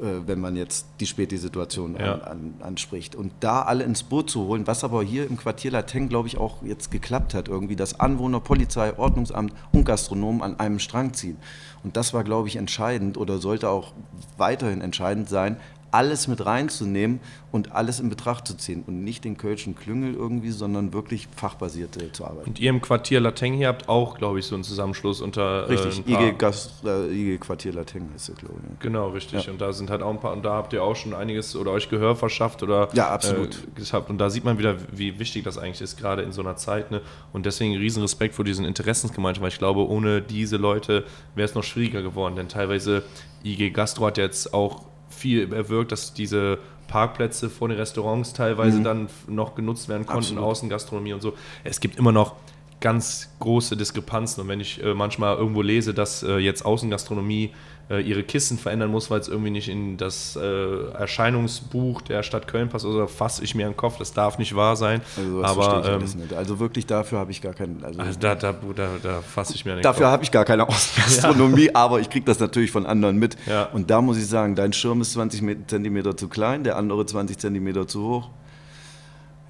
äh, wenn man jetzt die Späti-Situation ja. an, an, anspricht. Und da alle ins Boot zu holen, was aber hier im Quartier Lateng, glaube ich, auch jetzt geklappt hat, irgendwie, dass Anwohner, Polizei, Ordnungsamt und Gastronomen an einem Strang ziehen. Und das war, glaube ich, entscheidend oder sollte auch weiterhin entscheidend sein, alles mit reinzunehmen und alles in Betracht zu ziehen und nicht den Kölschen Klüngel irgendwie, sondern wirklich fachbasiert äh, zu arbeiten. Und ihr im Quartier Lateng hier habt auch, glaube ich, so einen Zusammenschluss unter. Äh, richtig, äh, IG, Gas, äh, IG Quartier Lateng ist es, glaube ich. Genau, richtig. Ja. Und da sind halt auch ein paar, und da habt ihr auch schon einiges oder euch Gehör verschafft oder. Ja, absolut. Äh, gehabt. Und da sieht man wieder, wie wichtig das eigentlich ist, gerade in so einer Zeit. Ne? Und deswegen riesen Respekt vor diesen Interessensgemeinschaften, weil ich glaube, ohne diese Leute wäre es noch schwieriger geworden, denn teilweise IG Gastro hat jetzt auch viel erwirkt, dass diese Parkplätze vor den Restaurants teilweise mhm. dann noch genutzt werden konnten. Außengastronomie und so. Es gibt immer noch ganz große Diskrepanzen und wenn ich äh, manchmal irgendwo lese, dass äh, jetzt Außengastronomie äh, ihre Kissen verändern muss, weil es irgendwie nicht in das äh, Erscheinungsbuch der Stadt Köln passt. Also fasse ich mir den Kopf, das darf nicht wahr sein. Also, Aber, ähm, also wirklich dafür habe ich gar keinen. Also, also da, da, da, da fasse ich mir den Dafür habe ich gar keine Außengastronomie, ja. aber ich kriege das natürlich von anderen mit. Ja. Und da muss ich sagen, dein Schirm ist 20 cm zu klein, der andere 20 cm zu hoch.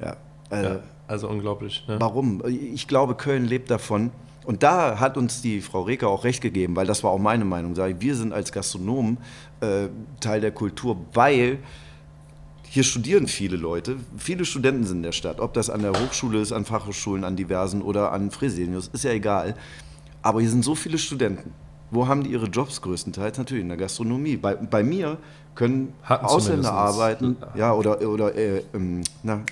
Ja. Äh, ja also unglaublich. Ne? Warum? Ich glaube, Köln lebt davon, und da hat uns die Frau Reker auch recht gegeben, weil das war auch meine Meinung. Wir sind als Gastronomen äh, Teil der Kultur, weil hier studieren viele Leute. Viele Studenten sind in der Stadt. Ob das an der Hochschule ist, an Fachhochschulen, an diversen oder an Fresenius, ist ja egal. Aber hier sind so viele Studenten. Wo haben die ihre Jobs größtenteils? Natürlich in der Gastronomie. Bei, bei mir können Hatten Ausländer arbeiten, ja, oder, oder äh, ähm,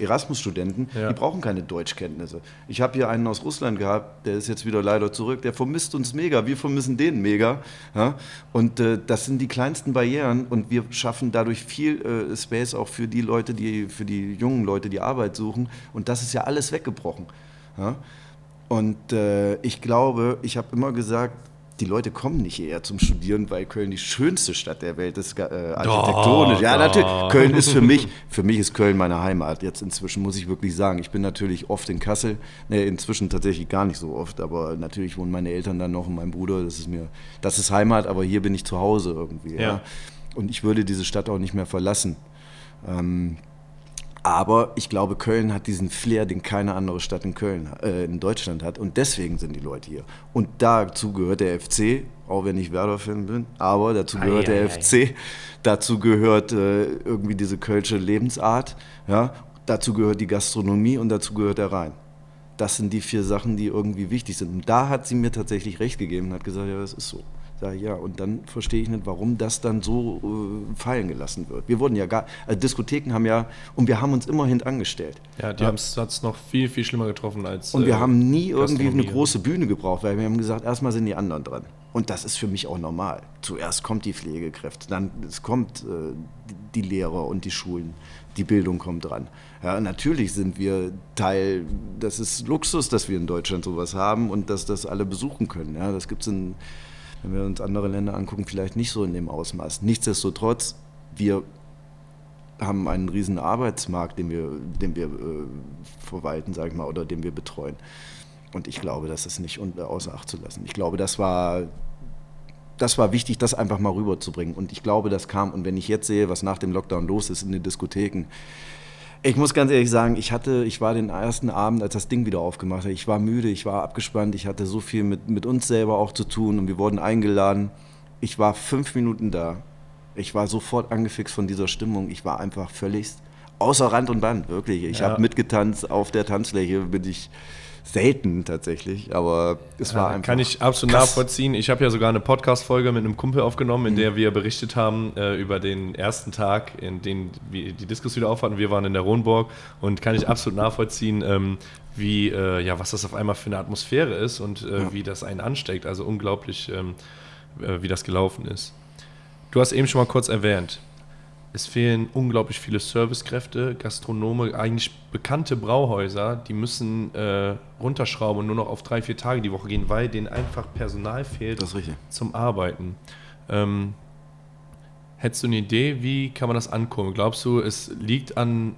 Erasmus-Studenten, ja. die brauchen keine Deutschkenntnisse. Ich habe hier einen aus Russland gehabt, der ist jetzt wieder leider zurück, der vermisst uns mega, wir vermissen den mega. Ja? Und äh, das sind die kleinsten Barrieren und wir schaffen dadurch viel äh, Space auch für die Leute, die, für die jungen Leute, die Arbeit suchen. Und das ist ja alles weggebrochen. Ja? Und äh, ich glaube, ich habe immer gesagt, die Leute kommen nicht eher zum Studieren, weil Köln die schönste Stadt der Welt ist, äh, architektonisch. Doch, ja, natürlich. Köln ist für mich, für mich ist Köln meine Heimat. Jetzt inzwischen muss ich wirklich sagen, ich bin natürlich oft in Kassel. Ne, inzwischen tatsächlich gar nicht so oft, aber natürlich wohnen meine Eltern dann noch und mein Bruder. Das ist mir, das ist Heimat, aber hier bin ich zu Hause irgendwie. Ja. ja. Und ich würde diese Stadt auch nicht mehr verlassen. Ähm, Aber ich glaube, Köln hat diesen Flair, den keine andere Stadt in Köln, äh, in Deutschland hat. Und deswegen sind die Leute hier. Und dazu gehört der FC, auch wenn ich Werder-Fan bin, aber dazu gehört ei, der ei, FC, ei. dazu gehört äh, irgendwie diese kölsche Lebensart, ja, dazu gehört die Gastronomie und dazu gehört der Rhein. Das sind die vier Sachen, die irgendwie wichtig sind. Und da hat sie mir tatsächlich recht gegeben und hat gesagt, ja, das ist so. Sag ja, und dann verstehe ich nicht, warum das dann so äh, fallen gelassen wird. Wir wurden ja gar, also Diskotheken haben ja, und wir haben uns immerhin angestellt. Ja, die ja. haben es noch viel, viel schlimmer getroffen als. Und wir äh, haben nie irgendwie eine große Bühne gebraucht, weil wir haben gesagt, erstmal sind die anderen dran. Und das ist für mich auch normal. Zuerst kommt die Pflegekräfte, dann es kommt äh, die Lehrer und die Schulen, die Bildung kommt dran. Ja, natürlich sind wir Teil, das ist Luxus, dass wir in Deutschland sowas haben und dass das alle besuchen können. Ja, das gibt es in wenn wir uns andere Länder angucken, vielleicht nicht so in dem Ausmaß. Nichtsdestotrotz, wir haben einen riesen Arbeitsmarkt, den wir, den wir äh, verwalten, sage ich mal, oder den wir betreuen. Und ich glaube, das ist nicht außer Acht zu lassen. Ich glaube, das war, das war wichtig, das einfach mal rüberzubringen. Und ich glaube, das kam. Und wenn ich jetzt sehe, was nach dem Lockdown los ist in den Diskotheken, ich muss ganz ehrlich sagen, ich hatte, ich war den ersten Abend, als das Ding wieder aufgemacht hat, ich war müde, ich war abgespannt, ich hatte so viel mit, mit uns selber auch zu tun und wir wurden eingeladen. Ich war fünf Minuten da. Ich war sofort angefixt von dieser Stimmung. Ich war einfach völlig außer Rand und Band, wirklich. Ich ja. habe mitgetanzt auf der Tanzfläche, bin ich selten tatsächlich, aber es war ja, einfach. Kann ich absolut krass. nachvollziehen. Ich habe ja sogar eine Podcast-Folge mit einem Kumpel aufgenommen, in mhm. der wir berichtet haben äh, über den ersten Tag, in dem wir die Diskus wieder aufhatten. Wir waren in der Ronburg und kann ich absolut nachvollziehen, ähm, wie, äh, ja, was das auf einmal für eine Atmosphäre ist und äh, ja. wie das einen ansteckt. Also unglaublich, ähm, äh, wie das gelaufen ist. Du hast eben schon mal kurz erwähnt, es fehlen unglaublich viele Servicekräfte, Gastronome, eigentlich bekannte Brauhäuser, die müssen äh, runterschrauben und nur noch auf drei, vier Tage die Woche gehen, weil denen einfach Personal fehlt zum Arbeiten. Ähm, hättest du eine Idee, wie kann man das ankommen? Glaubst du, es liegt an,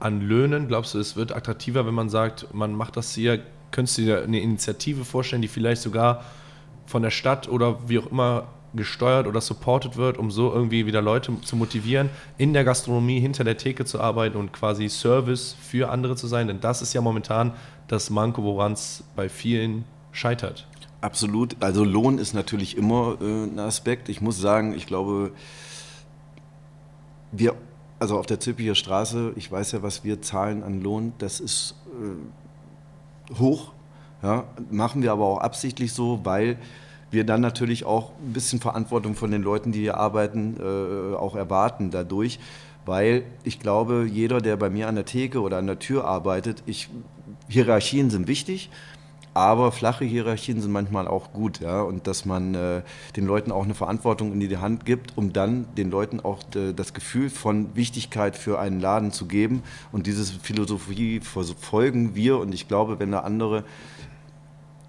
an Löhnen? Glaubst du, es wird attraktiver, wenn man sagt, man macht das hier? Könntest du dir eine Initiative vorstellen, die vielleicht sogar von der Stadt oder wie auch immer gesteuert oder supported wird, um so irgendwie wieder Leute zu motivieren, in der Gastronomie hinter der Theke zu arbeiten und quasi Service für andere zu sein. Denn das ist ja momentan das Manko, woran es bei vielen scheitert. Absolut. Also Lohn ist natürlich immer äh, ein Aspekt. Ich muss sagen, ich glaube, wir, also auf der Zülpicher Straße, ich weiß ja, was wir zahlen an Lohn, das ist äh, hoch. Ja, machen wir aber auch absichtlich so, weil wir dann natürlich auch ein bisschen Verantwortung von den Leuten, die hier arbeiten, äh, auch erwarten dadurch. Weil ich glaube, jeder, der bei mir an der Theke oder an der Tür arbeitet, ich, Hierarchien sind wichtig, aber flache Hierarchien sind manchmal auch gut. Ja? Und dass man äh, den Leuten auch eine Verantwortung in die Hand gibt, um dann den Leuten auch äh, das Gefühl von Wichtigkeit für einen Laden zu geben. Und diese Philosophie verfolgen wir. Und ich glaube, wenn da andere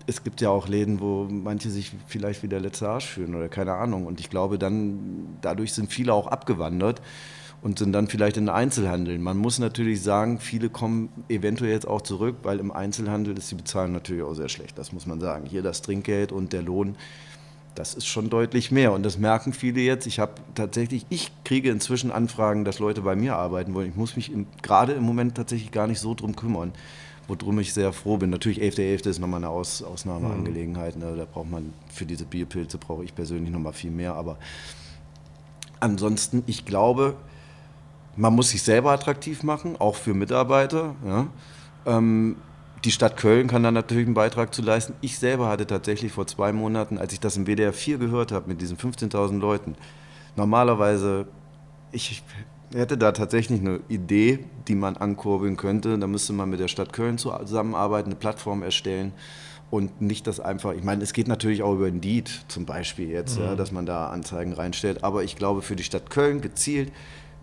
es gibt ja auch Läden, wo manche sich vielleicht wie der letzte Arsch fühlen oder keine Ahnung. Und ich glaube, dann dadurch sind viele auch abgewandert und sind dann vielleicht in Einzelhandel. Man muss natürlich sagen, viele kommen eventuell jetzt auch zurück, weil im Einzelhandel ist die Bezahlung natürlich auch sehr schlecht. Das muss man sagen. Hier das Trinkgeld und der Lohn, das ist schon deutlich mehr. Und das merken viele jetzt. Ich habe tatsächlich, ich kriege inzwischen Anfragen, dass Leute bei mir arbeiten wollen. Ich muss mich gerade im Moment tatsächlich gar nicht so drum kümmern worum ich sehr froh bin. Natürlich 11.11. .11. ist nochmal eine Aus Ausnahmeangelegenheit. Ne? Da braucht man für diese Biopilze brauche ich persönlich nochmal viel mehr. Aber ansonsten, ich glaube, man muss sich selber attraktiv machen, auch für Mitarbeiter. Ja? Ähm, die Stadt Köln kann da natürlich einen Beitrag zu leisten. Ich selber hatte tatsächlich vor zwei Monaten, als ich das im WDR 4 gehört habe mit diesen 15.000 Leuten, normalerweise, ich hätte da tatsächlich eine Idee, die man ankurbeln könnte. Da müsste man mit der Stadt Köln zusammenarbeiten, eine Plattform erstellen und nicht das einfach, ich meine, es geht natürlich auch über Indeed zum Beispiel jetzt, mhm. ja, dass man da Anzeigen reinstellt, aber ich glaube für die Stadt Köln gezielt,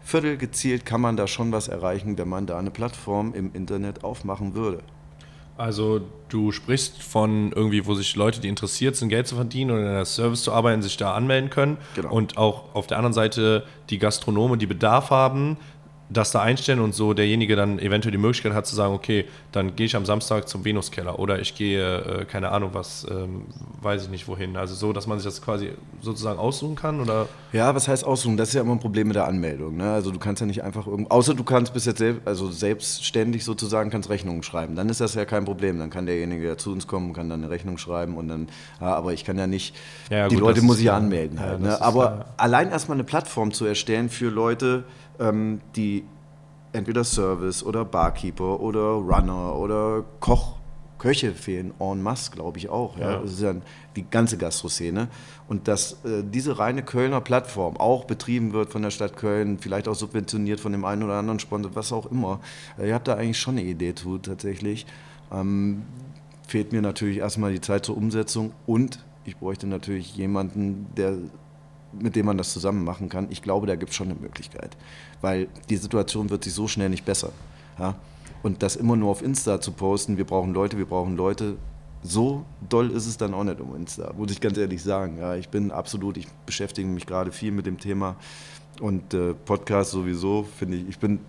Viertel gezielt kann man da schon was erreichen, wenn man da eine Plattform im Internet aufmachen würde. Also du sprichst von irgendwie, wo sich Leute, die interessiert sind, Geld zu verdienen oder in der Service zu arbeiten, sich da anmelden können. Genau. Und auch auf der anderen Seite die Gastronome, die Bedarf haben, das da einstellen und so derjenige dann eventuell die Möglichkeit hat zu sagen, okay, dann gehe ich am Samstag zum Venuskeller oder ich gehe, äh, keine Ahnung was, ähm, weiß ich nicht wohin. Also so, dass man sich das quasi sozusagen aussuchen kann oder? Ja, was heißt aussuchen? Das ist ja immer ein Problem mit der Anmeldung. Ne? Also du kannst ja nicht einfach irgendwo, außer du kannst bis jetzt selbst, also selbstständig sozusagen kannst Rechnungen schreiben. Dann ist das ja kein Problem. Dann kann derjenige ja zu uns kommen, kann dann eine Rechnung schreiben und dann, ja, aber ich kann ja nicht, ja, die gut, Leute muss ich ja anmelden halt. Ne? Aber allein erstmal eine Plattform zu erstellen für Leute, ähm, die entweder Service oder Barkeeper oder Runner oder Koch, Köche fehlen en masse, glaube ich auch. Ja. ja. Das ist ja die ganze Gastroszene. Und dass äh, diese reine Kölner Plattform auch betrieben wird von der Stadt Köln, vielleicht auch subventioniert von dem einen oder anderen Sponsor, was auch immer. Äh, ihr habt da eigentlich schon eine Idee zu, tatsächlich. Ähm, fehlt mir natürlich erstmal die Zeit zur Umsetzung und ich bräuchte natürlich jemanden, der mit dem man das zusammen machen kann. Ich glaube, da gibt es schon eine Möglichkeit, weil die Situation wird sich so schnell nicht besser. Ja? Und das immer nur auf Insta zu posten, wir brauchen Leute, wir brauchen Leute, so doll ist es dann auch nicht um Insta, muss ich ganz ehrlich sagen. Ja, ich bin absolut, ich beschäftige mich gerade viel mit dem Thema und äh, Podcast sowieso, finde ich, ich bin,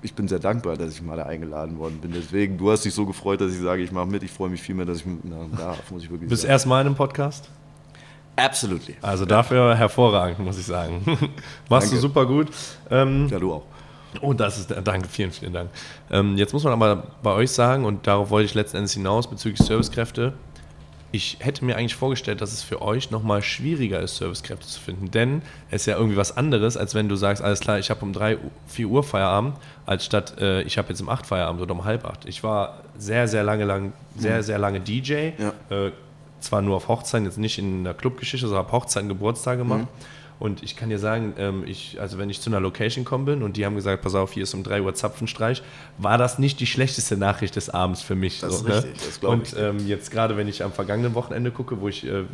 ich bin sehr dankbar, dass ich mal da eingeladen worden bin. Deswegen, du hast dich so gefreut, dass ich sage, ich mache mit. Ich freue mich viel mehr, dass ich mitmachen darf, muss ich wirklich Bis sagen. Bist erstmal in einem Podcast? Absolutely. Also dafür hervorragend, muss ich sagen. Machst danke. du super gut. Ähm, ja, du auch. Oh, das ist, danke, vielen, vielen Dank. Ähm, jetzt muss man aber bei euch sagen, und darauf wollte ich letzten Endes hinaus bezüglich Servicekräfte, ich hätte mir eigentlich vorgestellt, dass es für euch nochmal schwieriger ist, Servicekräfte zu finden. Denn es ist ja irgendwie was anderes, als wenn du sagst, alles klar, ich habe um 3, 4 Uhr Feierabend, als statt äh, ich habe jetzt um 8 Feierabend oder um halb 8. Ich war sehr, sehr lange lang, sehr, hm. sehr lange DJ. Ja. Äh, zwar nur auf Hochzeiten, jetzt nicht in der Clubgeschichte, sondern habe Hochzeiten, Geburtstag gemacht. Mhm. Und ich kann dir sagen, ähm, ich, also wenn ich zu einer Location kommen bin und die haben gesagt, pass auf, hier ist um 3 Uhr Zapfenstreich, war das nicht die schlechteste Nachricht des Abends für mich. Das so, ist ne? richtig, das glaube ich. Und ähm, jetzt gerade, wenn ich am vergangenen Wochenende gucke, wo ich äh,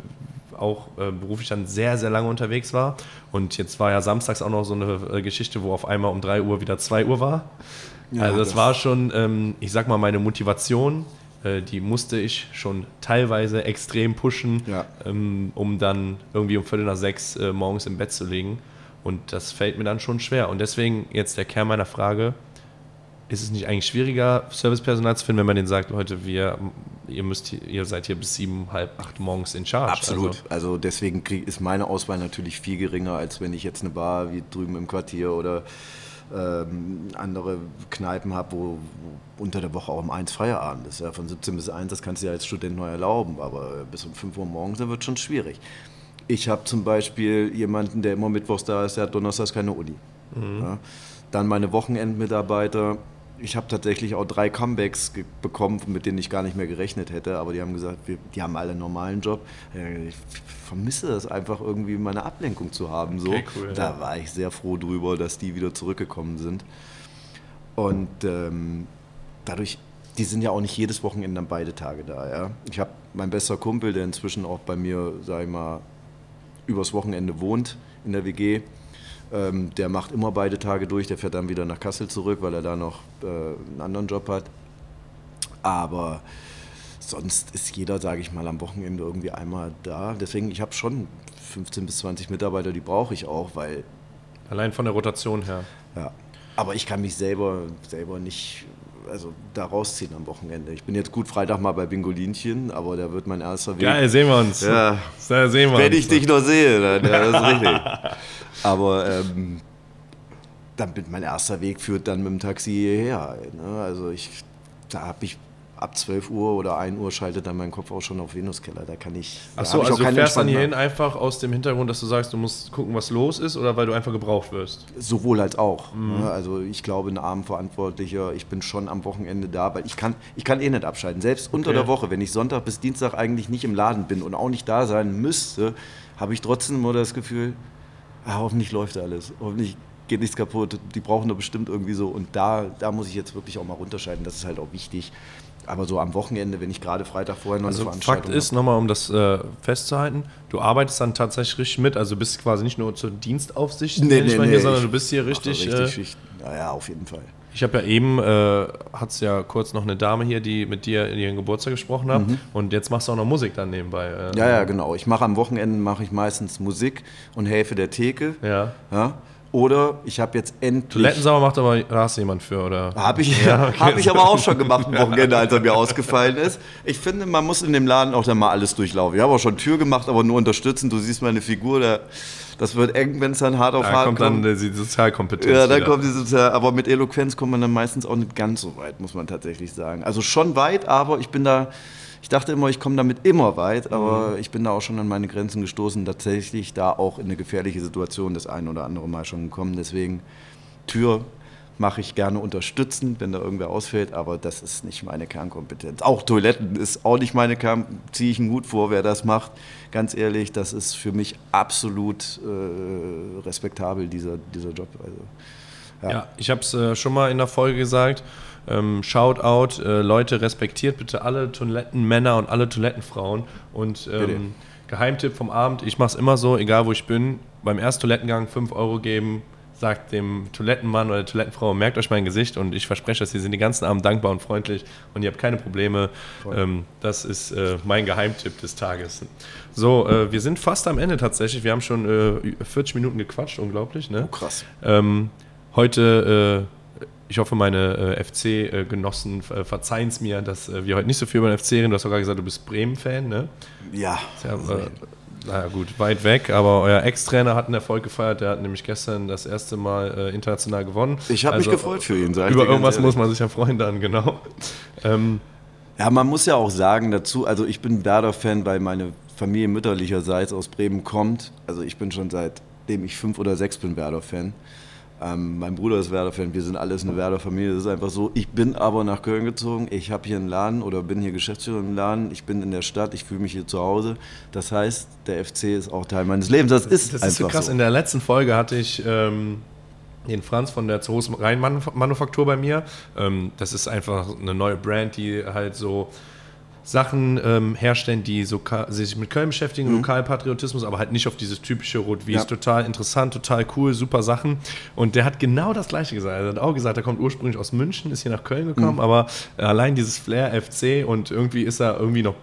auch äh, beruflich dann sehr, sehr lange unterwegs war und jetzt war ja samstags auch noch so eine äh, Geschichte, wo auf einmal um 3 Uhr wieder 2 Uhr war. Ja, also das, das war schon, ähm, ich sag mal, meine Motivation die musste ich schon teilweise extrem pushen, ja. ähm, um dann irgendwie um Viertel nach sechs äh, morgens im Bett zu liegen. Und das fällt mir dann schon schwer. Und deswegen jetzt der Kern meiner Frage, ist es nicht eigentlich schwieriger, Servicepersonal zu finden, wenn man denen sagt, Leute, wir, ihr, müsst, ihr seid hier bis sieben, halb acht morgens in Charge? Absolut. Also, also deswegen ist meine Auswahl natürlich viel geringer, als wenn ich jetzt eine Bar wie drüben im Quartier oder ähm, andere Kneipen habe, wo, wo, unter der Woche auch um eins Feierabend ist. Ja, von 17 bis 1, das kannst du ja als Student neu erlauben, aber bis um 5 Uhr morgens, dann wird schon schwierig. Ich habe zum Beispiel jemanden, der immer mittwochs da ist, der hat donnerstags keine Uni. Mhm. Ja, dann meine Wochenendmitarbeiter, ich habe tatsächlich auch drei Comebacks bekommen, mit denen ich gar nicht mehr gerechnet hätte, aber die haben gesagt, wir, die haben alle einen normalen Job. Ich vermisse das einfach irgendwie, meine Ablenkung zu haben. So. Okay, cool, da ja. war ich sehr froh drüber, dass die wieder zurückgekommen sind. Und ähm, dadurch, die sind ja auch nicht jedes Wochenende an beide Tage da. Ja? Ich habe mein bester Kumpel, der inzwischen auch bei mir, sag ich mal, übers Wochenende wohnt in der WG ähm, der macht immer beide Tage durch, der fährt dann wieder nach Kassel zurück, weil er da noch äh, einen anderen Job hat. Aber sonst ist jeder, sage ich mal, am Wochenende irgendwie einmal da. Deswegen, ich habe schon 15 bis 20 Mitarbeiter, die brauche ich auch, weil... Allein von der Rotation her. Ja, aber ich kann mich selber, selber nicht also da rausziehen am Wochenende. Ich bin jetzt gut Freitag mal bei Bingolinchen, aber da wird mein erster Weg. Geil, sehen wir uns. Ja, da sehen wir Wenn uns. ich dich noch sehe, dann ja, das ist richtig. aber ähm, dann mein erster Weg führt dann mit dem Taxi hierher. Ne? Also ich, da habe ich ab 12 Uhr oder 1 Uhr schaltet dann mein Kopf auch schon auf Venuskeller. Da kann ich. Achso, also du fährst dann hierhin einfach aus dem Hintergrund, dass du sagst, du musst gucken, was los ist oder weil du einfach gebraucht wirst? Sowohl als auch. Mhm. Ne? Also ich glaube, ein Abendverantwortlicher, ich bin schon am Wochenende da, weil ich kann, ich kann eh nicht abschalten. Selbst unter der Woche, wenn ich Sonntag bis Dienstag eigentlich nicht im Laden bin und auch nicht da sein müsste, habe ich trotzdem immer das Gefühl, ah, hoffentlich läuft alles. Hoffentlich geht nichts kaputt. Die brauchen doch bestimmt irgendwie so. Und da, da muss ich jetzt wirklich auch mal runterscheiden. Das ist halt auch wichtig aber so am Wochenende, wenn ich gerade Freitag vorher noch also eine Veranstaltung Fakt ist, nochmal um das äh, festzuhalten, du arbeitest dann tatsächlich richtig mit, also bist quasi nicht nur zur Dienstaufsicht, nee, nee, nee, hier, sondern du bist hier richtig... richtig äh, ja, ja, auf jeden Fall. Ich habe ja eben, äh, hat es ja kurz noch eine Dame hier, die mit dir in ihren Geburtstag gesprochen hat. Mhm. Und jetzt machst du auch noch Musik dann nebenbei. Äh, ja, ja, genau. Ich mache am Wochenende mache ich meistens Musik und helfe der Theke. Ja. ja Oder ich habe jetzt endlich. Toilettensauber macht aber da hast du jemand für, oder? Habe ich, ja, okay. hab ich aber auch schon gemacht am Wochenende, als er mir ausgefallen ist. Ich finde, man muss in dem Laden auch dann mal alles durchlaufen. Ich habe auch schon Tür gemacht, aber nur unterstützen. Du siehst meine Figur, da, das wird eng, wenn es dann hart auf da hart kommt. kommt dann die Sozialkompetenz. Ja, dann kommt die Sozial aber mit Eloquenz kommt man dann meistens auch nicht ganz so weit, muss man tatsächlich sagen. Also schon weit, aber ich bin da ich dachte immer, ich komme damit immer weit, aber mhm. ich bin da auch schon an meine Grenzen gestoßen, tatsächlich da auch in eine gefährliche Situation das ein oder andere Mal schon gekommen. Deswegen Tür mache ich gerne unterstützen, wenn da irgendwer ausfällt, aber das ist nicht meine Kernkompetenz. Auch Toiletten ist auch nicht meine Kernkompetenz, ziehe ich einen Hut vor, wer das macht. Ganz ehrlich, das ist für mich absolut äh, respektabel, dieser, dieser Job. Also, ja. ja ich habe es äh, schon mal in der Folge gesagt, ähm, Shoutout, äh, Leute, respektiert bitte alle Toilettenmänner und alle Toilettenfrauen. Und ähm, Geheimtipp vom Abend, ich mache es immer so, egal wo ich bin, beim ersten Toilettengang 5 Euro geben, sagt dem Toilettenmann oder der Toilettenfrau, merkt euch mein Gesicht und ich verspreche dass Sie sind den ganzen Abend dankbar und freundlich und ihr habt keine Probleme. Ähm, das ist äh, mein Geheimtipp des Tages. So, äh, wir sind fast am Ende tatsächlich. Wir haben schon äh, 40 Minuten gequatscht, unglaublich. Ne? Oh, krass. Ähm, heute äh, ich hoffe, meine äh, FC-Genossen äh, verzeihen es mir, dass äh, wir heute nicht so viel über den FC reden. Du hast sogar gesagt, du bist Bremen-Fan, ne? Ja. ja äh, naja, gut, weit weg, aber euer Ex-Trainer hat einen Erfolg gefeiert. Der hat nämlich gestern das erste Mal äh, international gewonnen. Ich habe also, mich gefreut für ihn. Über irgendwas muss man sich ja freuen dann, genau. Ähm, ja, man muss ja auch sagen dazu, also ich bin Werder-Fan, weil meine Familie mütterlicherseits aus Bremen kommt. Also ich bin schon seitdem ich fünf oder sechs bin Werder-Fan. Ähm, mein Bruder ist Werder-Fan, wir sind alles eine Werder-Familie. Das ist einfach so. Ich bin aber nach Köln gezogen. Ich habe hier einen Laden oder bin hier Geschäftsführer im Laden. Ich bin in der Stadt. Ich fühle mich hier zu Hause. Das heißt, der FC ist auch Teil meines Lebens. Das ist das ist so krass. So. In der letzten Folge hatte ich ähm, den Franz von der Zoos Rhein-Manufaktur bei mir. Ähm, das ist einfach eine neue Brand, die halt so Sachen ähm, herstellen, die so sich mit Köln beschäftigen, mhm. Lokalpatriotismus, aber halt nicht auf dieses typische Rot wie ja. total interessant, total cool, super Sachen. Und der hat genau das Gleiche gesagt. Er hat auch gesagt, er kommt ursprünglich aus München, ist hier nach Köln gekommen, mhm. aber allein dieses Flair FC und irgendwie ist er irgendwie noch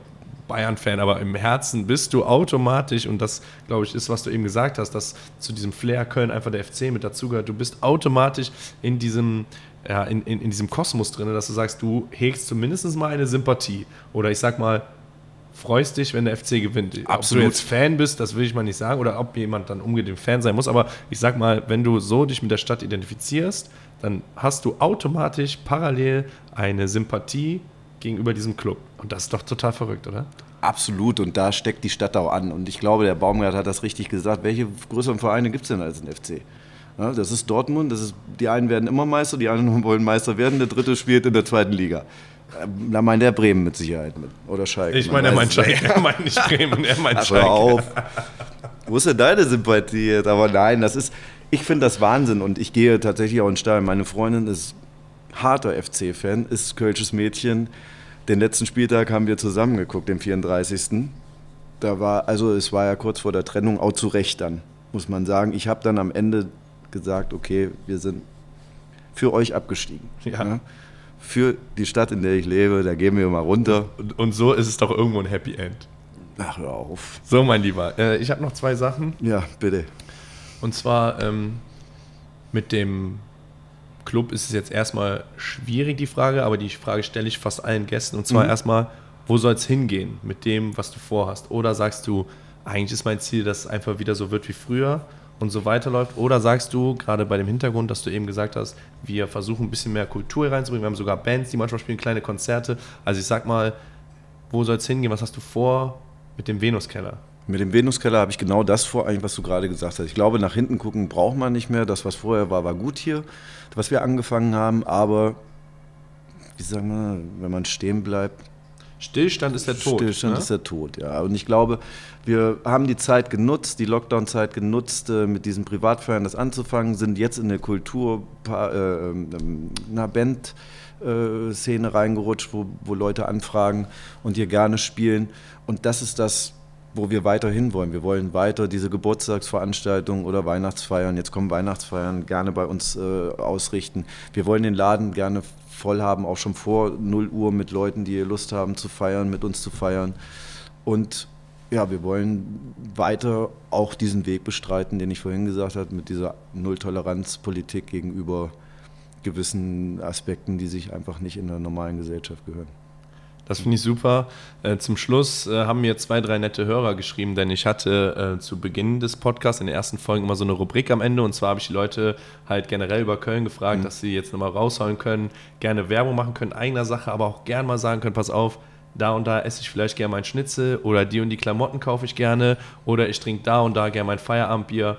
Bayern-Fan, aber im Herzen bist du automatisch, und das, glaube ich, ist, was du eben gesagt hast, dass zu diesem Flair Köln einfach der FC mit dazugehört. Du bist automatisch in diesem, ja, in, in, in diesem Kosmos drin, dass du sagst, du hegst zumindest mal eine Sympathie. Oder ich sag mal, freust dich, wenn der FC gewinnt. Absolut. Ob du jetzt Fan bist, das will ich mal nicht sagen, oder ob jemand dann unbedingt Fan sein muss, aber ich sag mal, wenn du so dich mit der Stadt identifizierst, dann hast du automatisch parallel eine Sympathie gegenüber diesem Club. Und das ist doch total verrückt, oder? Absolut, und da steckt die Stadt auch an. Und ich glaube, der Baumgart hat das richtig gesagt. Welche größeren Vereine gibt es denn als den FC? Ja, das ist Dortmund, das ist, die einen werden immer Meister, die anderen wollen Meister werden, der dritte spielt in der zweiten Liga. Ähm, da meint der Bremen mit Sicherheit mit. Oder Schalke. Ich meine, er meint Schalke. Er meint nicht Bremen, er meint Ach, Schalke. auf. Wo ist denn deine Sympathie jetzt? Aber nein, das ist, ich finde das Wahnsinn und ich gehe tatsächlich auch in Stall. Meine Freundin ist harter FC-Fan, ist kölsches Mädchen. Den letzten Spieltag haben wir zusammen geguckt, den 34. Da war, also es war ja kurz vor der Trennung auch zu Recht dann, muss man sagen. Ich habe dann am Ende gesagt, okay, wir sind für euch abgestiegen. Ja. Ne? Für die Stadt, in der ich lebe, da gehen wir mal runter. Und, und so ist es doch irgendwo ein Happy End. Ach, hör auf. So, mein Lieber, äh, ich habe noch zwei Sachen. Ja, bitte. Und zwar ähm, mit dem Club ist es jetzt erstmal schwierig, die Frage, aber die Frage stelle ich fast allen Gästen. Und zwar mhm. erstmal, wo soll es hingehen mit dem, was du vorhast? Oder sagst du, eigentlich ist mein Ziel, dass es einfach wieder so wird wie früher und so weiterläuft? Oder sagst du, gerade bei dem Hintergrund, dass du eben gesagt hast, wir versuchen ein bisschen mehr Kultur reinzubringen, wir haben sogar Bands, die manchmal spielen kleine Konzerte. Also ich sag mal, wo soll es hingehen? Was hast du vor mit dem Venuskeller? Mit dem Venuskeller habe ich genau das vor, eigentlich, was du gerade gesagt hast. Ich glaube, nach hinten gucken braucht man nicht mehr. Das, was vorher war, war gut hier, was wir angefangen haben. Aber, wie sagen wir, wenn man stehen bleibt, Stillstand ist der Tod. Stillstand ne? ist der Tod, ja. Und ich glaube, wir haben die Zeit genutzt, die Lockdown-Zeit genutzt, äh, mit diesen Privatfeiern das anzufangen, sind jetzt in der Kultur, äh, ähm, einer Band-Szene reingerutscht, wo, wo Leute anfragen und hier gerne spielen. Und das ist das, wo wir weiterhin wollen. Wir wollen weiter diese Geburtstagsveranstaltungen oder Weihnachtsfeiern, jetzt kommen Weihnachtsfeiern, gerne bei uns äh, ausrichten. Wir wollen den Laden gerne voll haben, auch schon vor 0 Uhr mit Leuten, die Lust haben zu feiern, mit uns zu feiern. Und ja, wir wollen weiter auch diesen Weg bestreiten, den ich vorhin gesagt habe, mit dieser Nulltoleranzpolitik gegenüber gewissen Aspekten, die sich einfach nicht in der normalen Gesellschaft gehören. Das finde ich super. Äh, zum Schluss äh, haben mir zwei, drei nette Hörer geschrieben, denn ich hatte äh, zu Beginn des Podcasts in den ersten Folgen immer so eine Rubrik am Ende und zwar habe ich die Leute halt generell über Köln gefragt, mhm. dass sie jetzt nochmal raushauen können, gerne Werbung machen können, eigener Sache, aber auch gerne mal sagen können, pass auf, da und da esse ich vielleicht gerne mein Schnitzel oder die und die Klamotten kaufe ich gerne oder ich trinke da und da gerne mein Feierabendbier.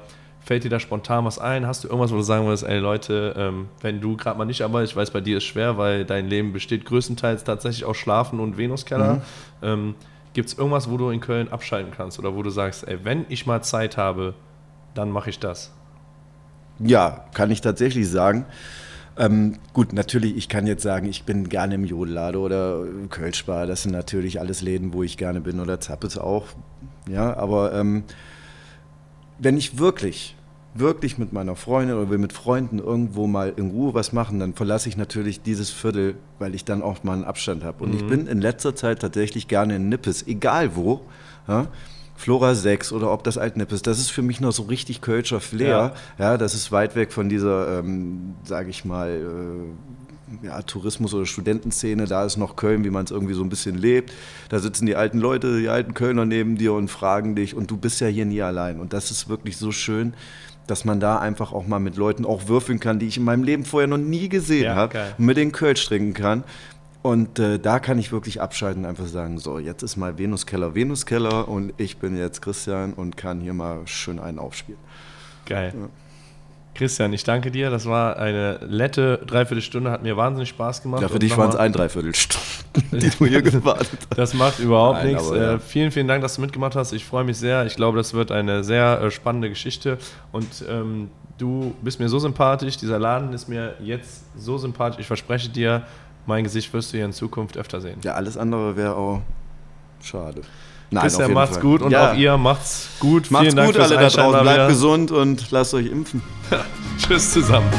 Fällt dir da spontan was ein? Hast du irgendwas, wo du sagen würdest, ey Leute, ähm, wenn du gerade mal nicht aber ich weiß, bei dir ist schwer, weil dein Leben besteht größtenteils tatsächlich aus Schlafen und Venuskeller. Mhm. Ähm, Gibt es irgendwas, wo du in Köln abschalten kannst oder wo du sagst, ey, wenn ich mal Zeit habe, dann mache ich das? Ja, kann ich tatsächlich sagen. Ähm, gut, natürlich, ich kann jetzt sagen, ich bin gerne im Jodlade oder Kölschbar. Das sind natürlich alles Läden, wo ich gerne bin oder Zappes auch. Ja, aber ähm, wenn ich wirklich wirklich mit meiner Freundin oder mit Freunden irgendwo mal in Ruhe was machen, dann verlasse ich natürlich dieses Viertel, weil ich dann auch mal einen Abstand habe. Und mhm. ich bin in letzter Zeit tatsächlich gerne in Nippes, egal wo. Ja? Flora 6 oder ob das Altnippes, das ist für mich noch so richtig Kölscher Flair. Ja. ja das ist weit weg von dieser, ähm, sage ich mal, äh, ja, Tourismus- oder Studentenszene. Da ist noch Köln, wie man es irgendwie so ein bisschen lebt. Da sitzen die alten Leute, die alten Kölner neben dir und fragen dich und du bist ja hier nie allein. Und das ist wirklich so schön dass man da einfach auch mal mit Leuten auch würfeln kann, die ich in meinem Leben vorher noch nie gesehen ja, habe, mit den Kölsch trinken kann. Und äh, da kann ich wirklich abschalten und einfach sagen, so, jetzt ist mal Venuskeller Venuskeller und ich bin jetzt Christian und kann hier mal schön einen aufspielen. Geil. Ja. Christian, ich danke dir. Das war eine nette Dreiviertelstunde, hat mir wahnsinnig Spaß gemacht. Ja, für dich waren es ein Dreiviertelstunde, die du hier gewartet hast. Das macht überhaupt Nein, nichts. Ja. Äh, vielen, vielen Dank, dass du mitgemacht hast. Ich freue mich sehr. Ich glaube, das wird eine sehr äh, spannende Geschichte. Und ähm, du bist mir so sympathisch. Dieser Laden ist mir jetzt so sympathisch. Ich verspreche dir, mein Gesicht wirst du hier in Zukunft öfter sehen. Ja, alles andere wäre auch schade. Nein, Christian, macht's Fall. gut und ja. auch ihr macht's gut. Macht's Vielen gut, Dank alle da draußen. Bleibt gesund und lasst euch impfen. Tschüss zusammen.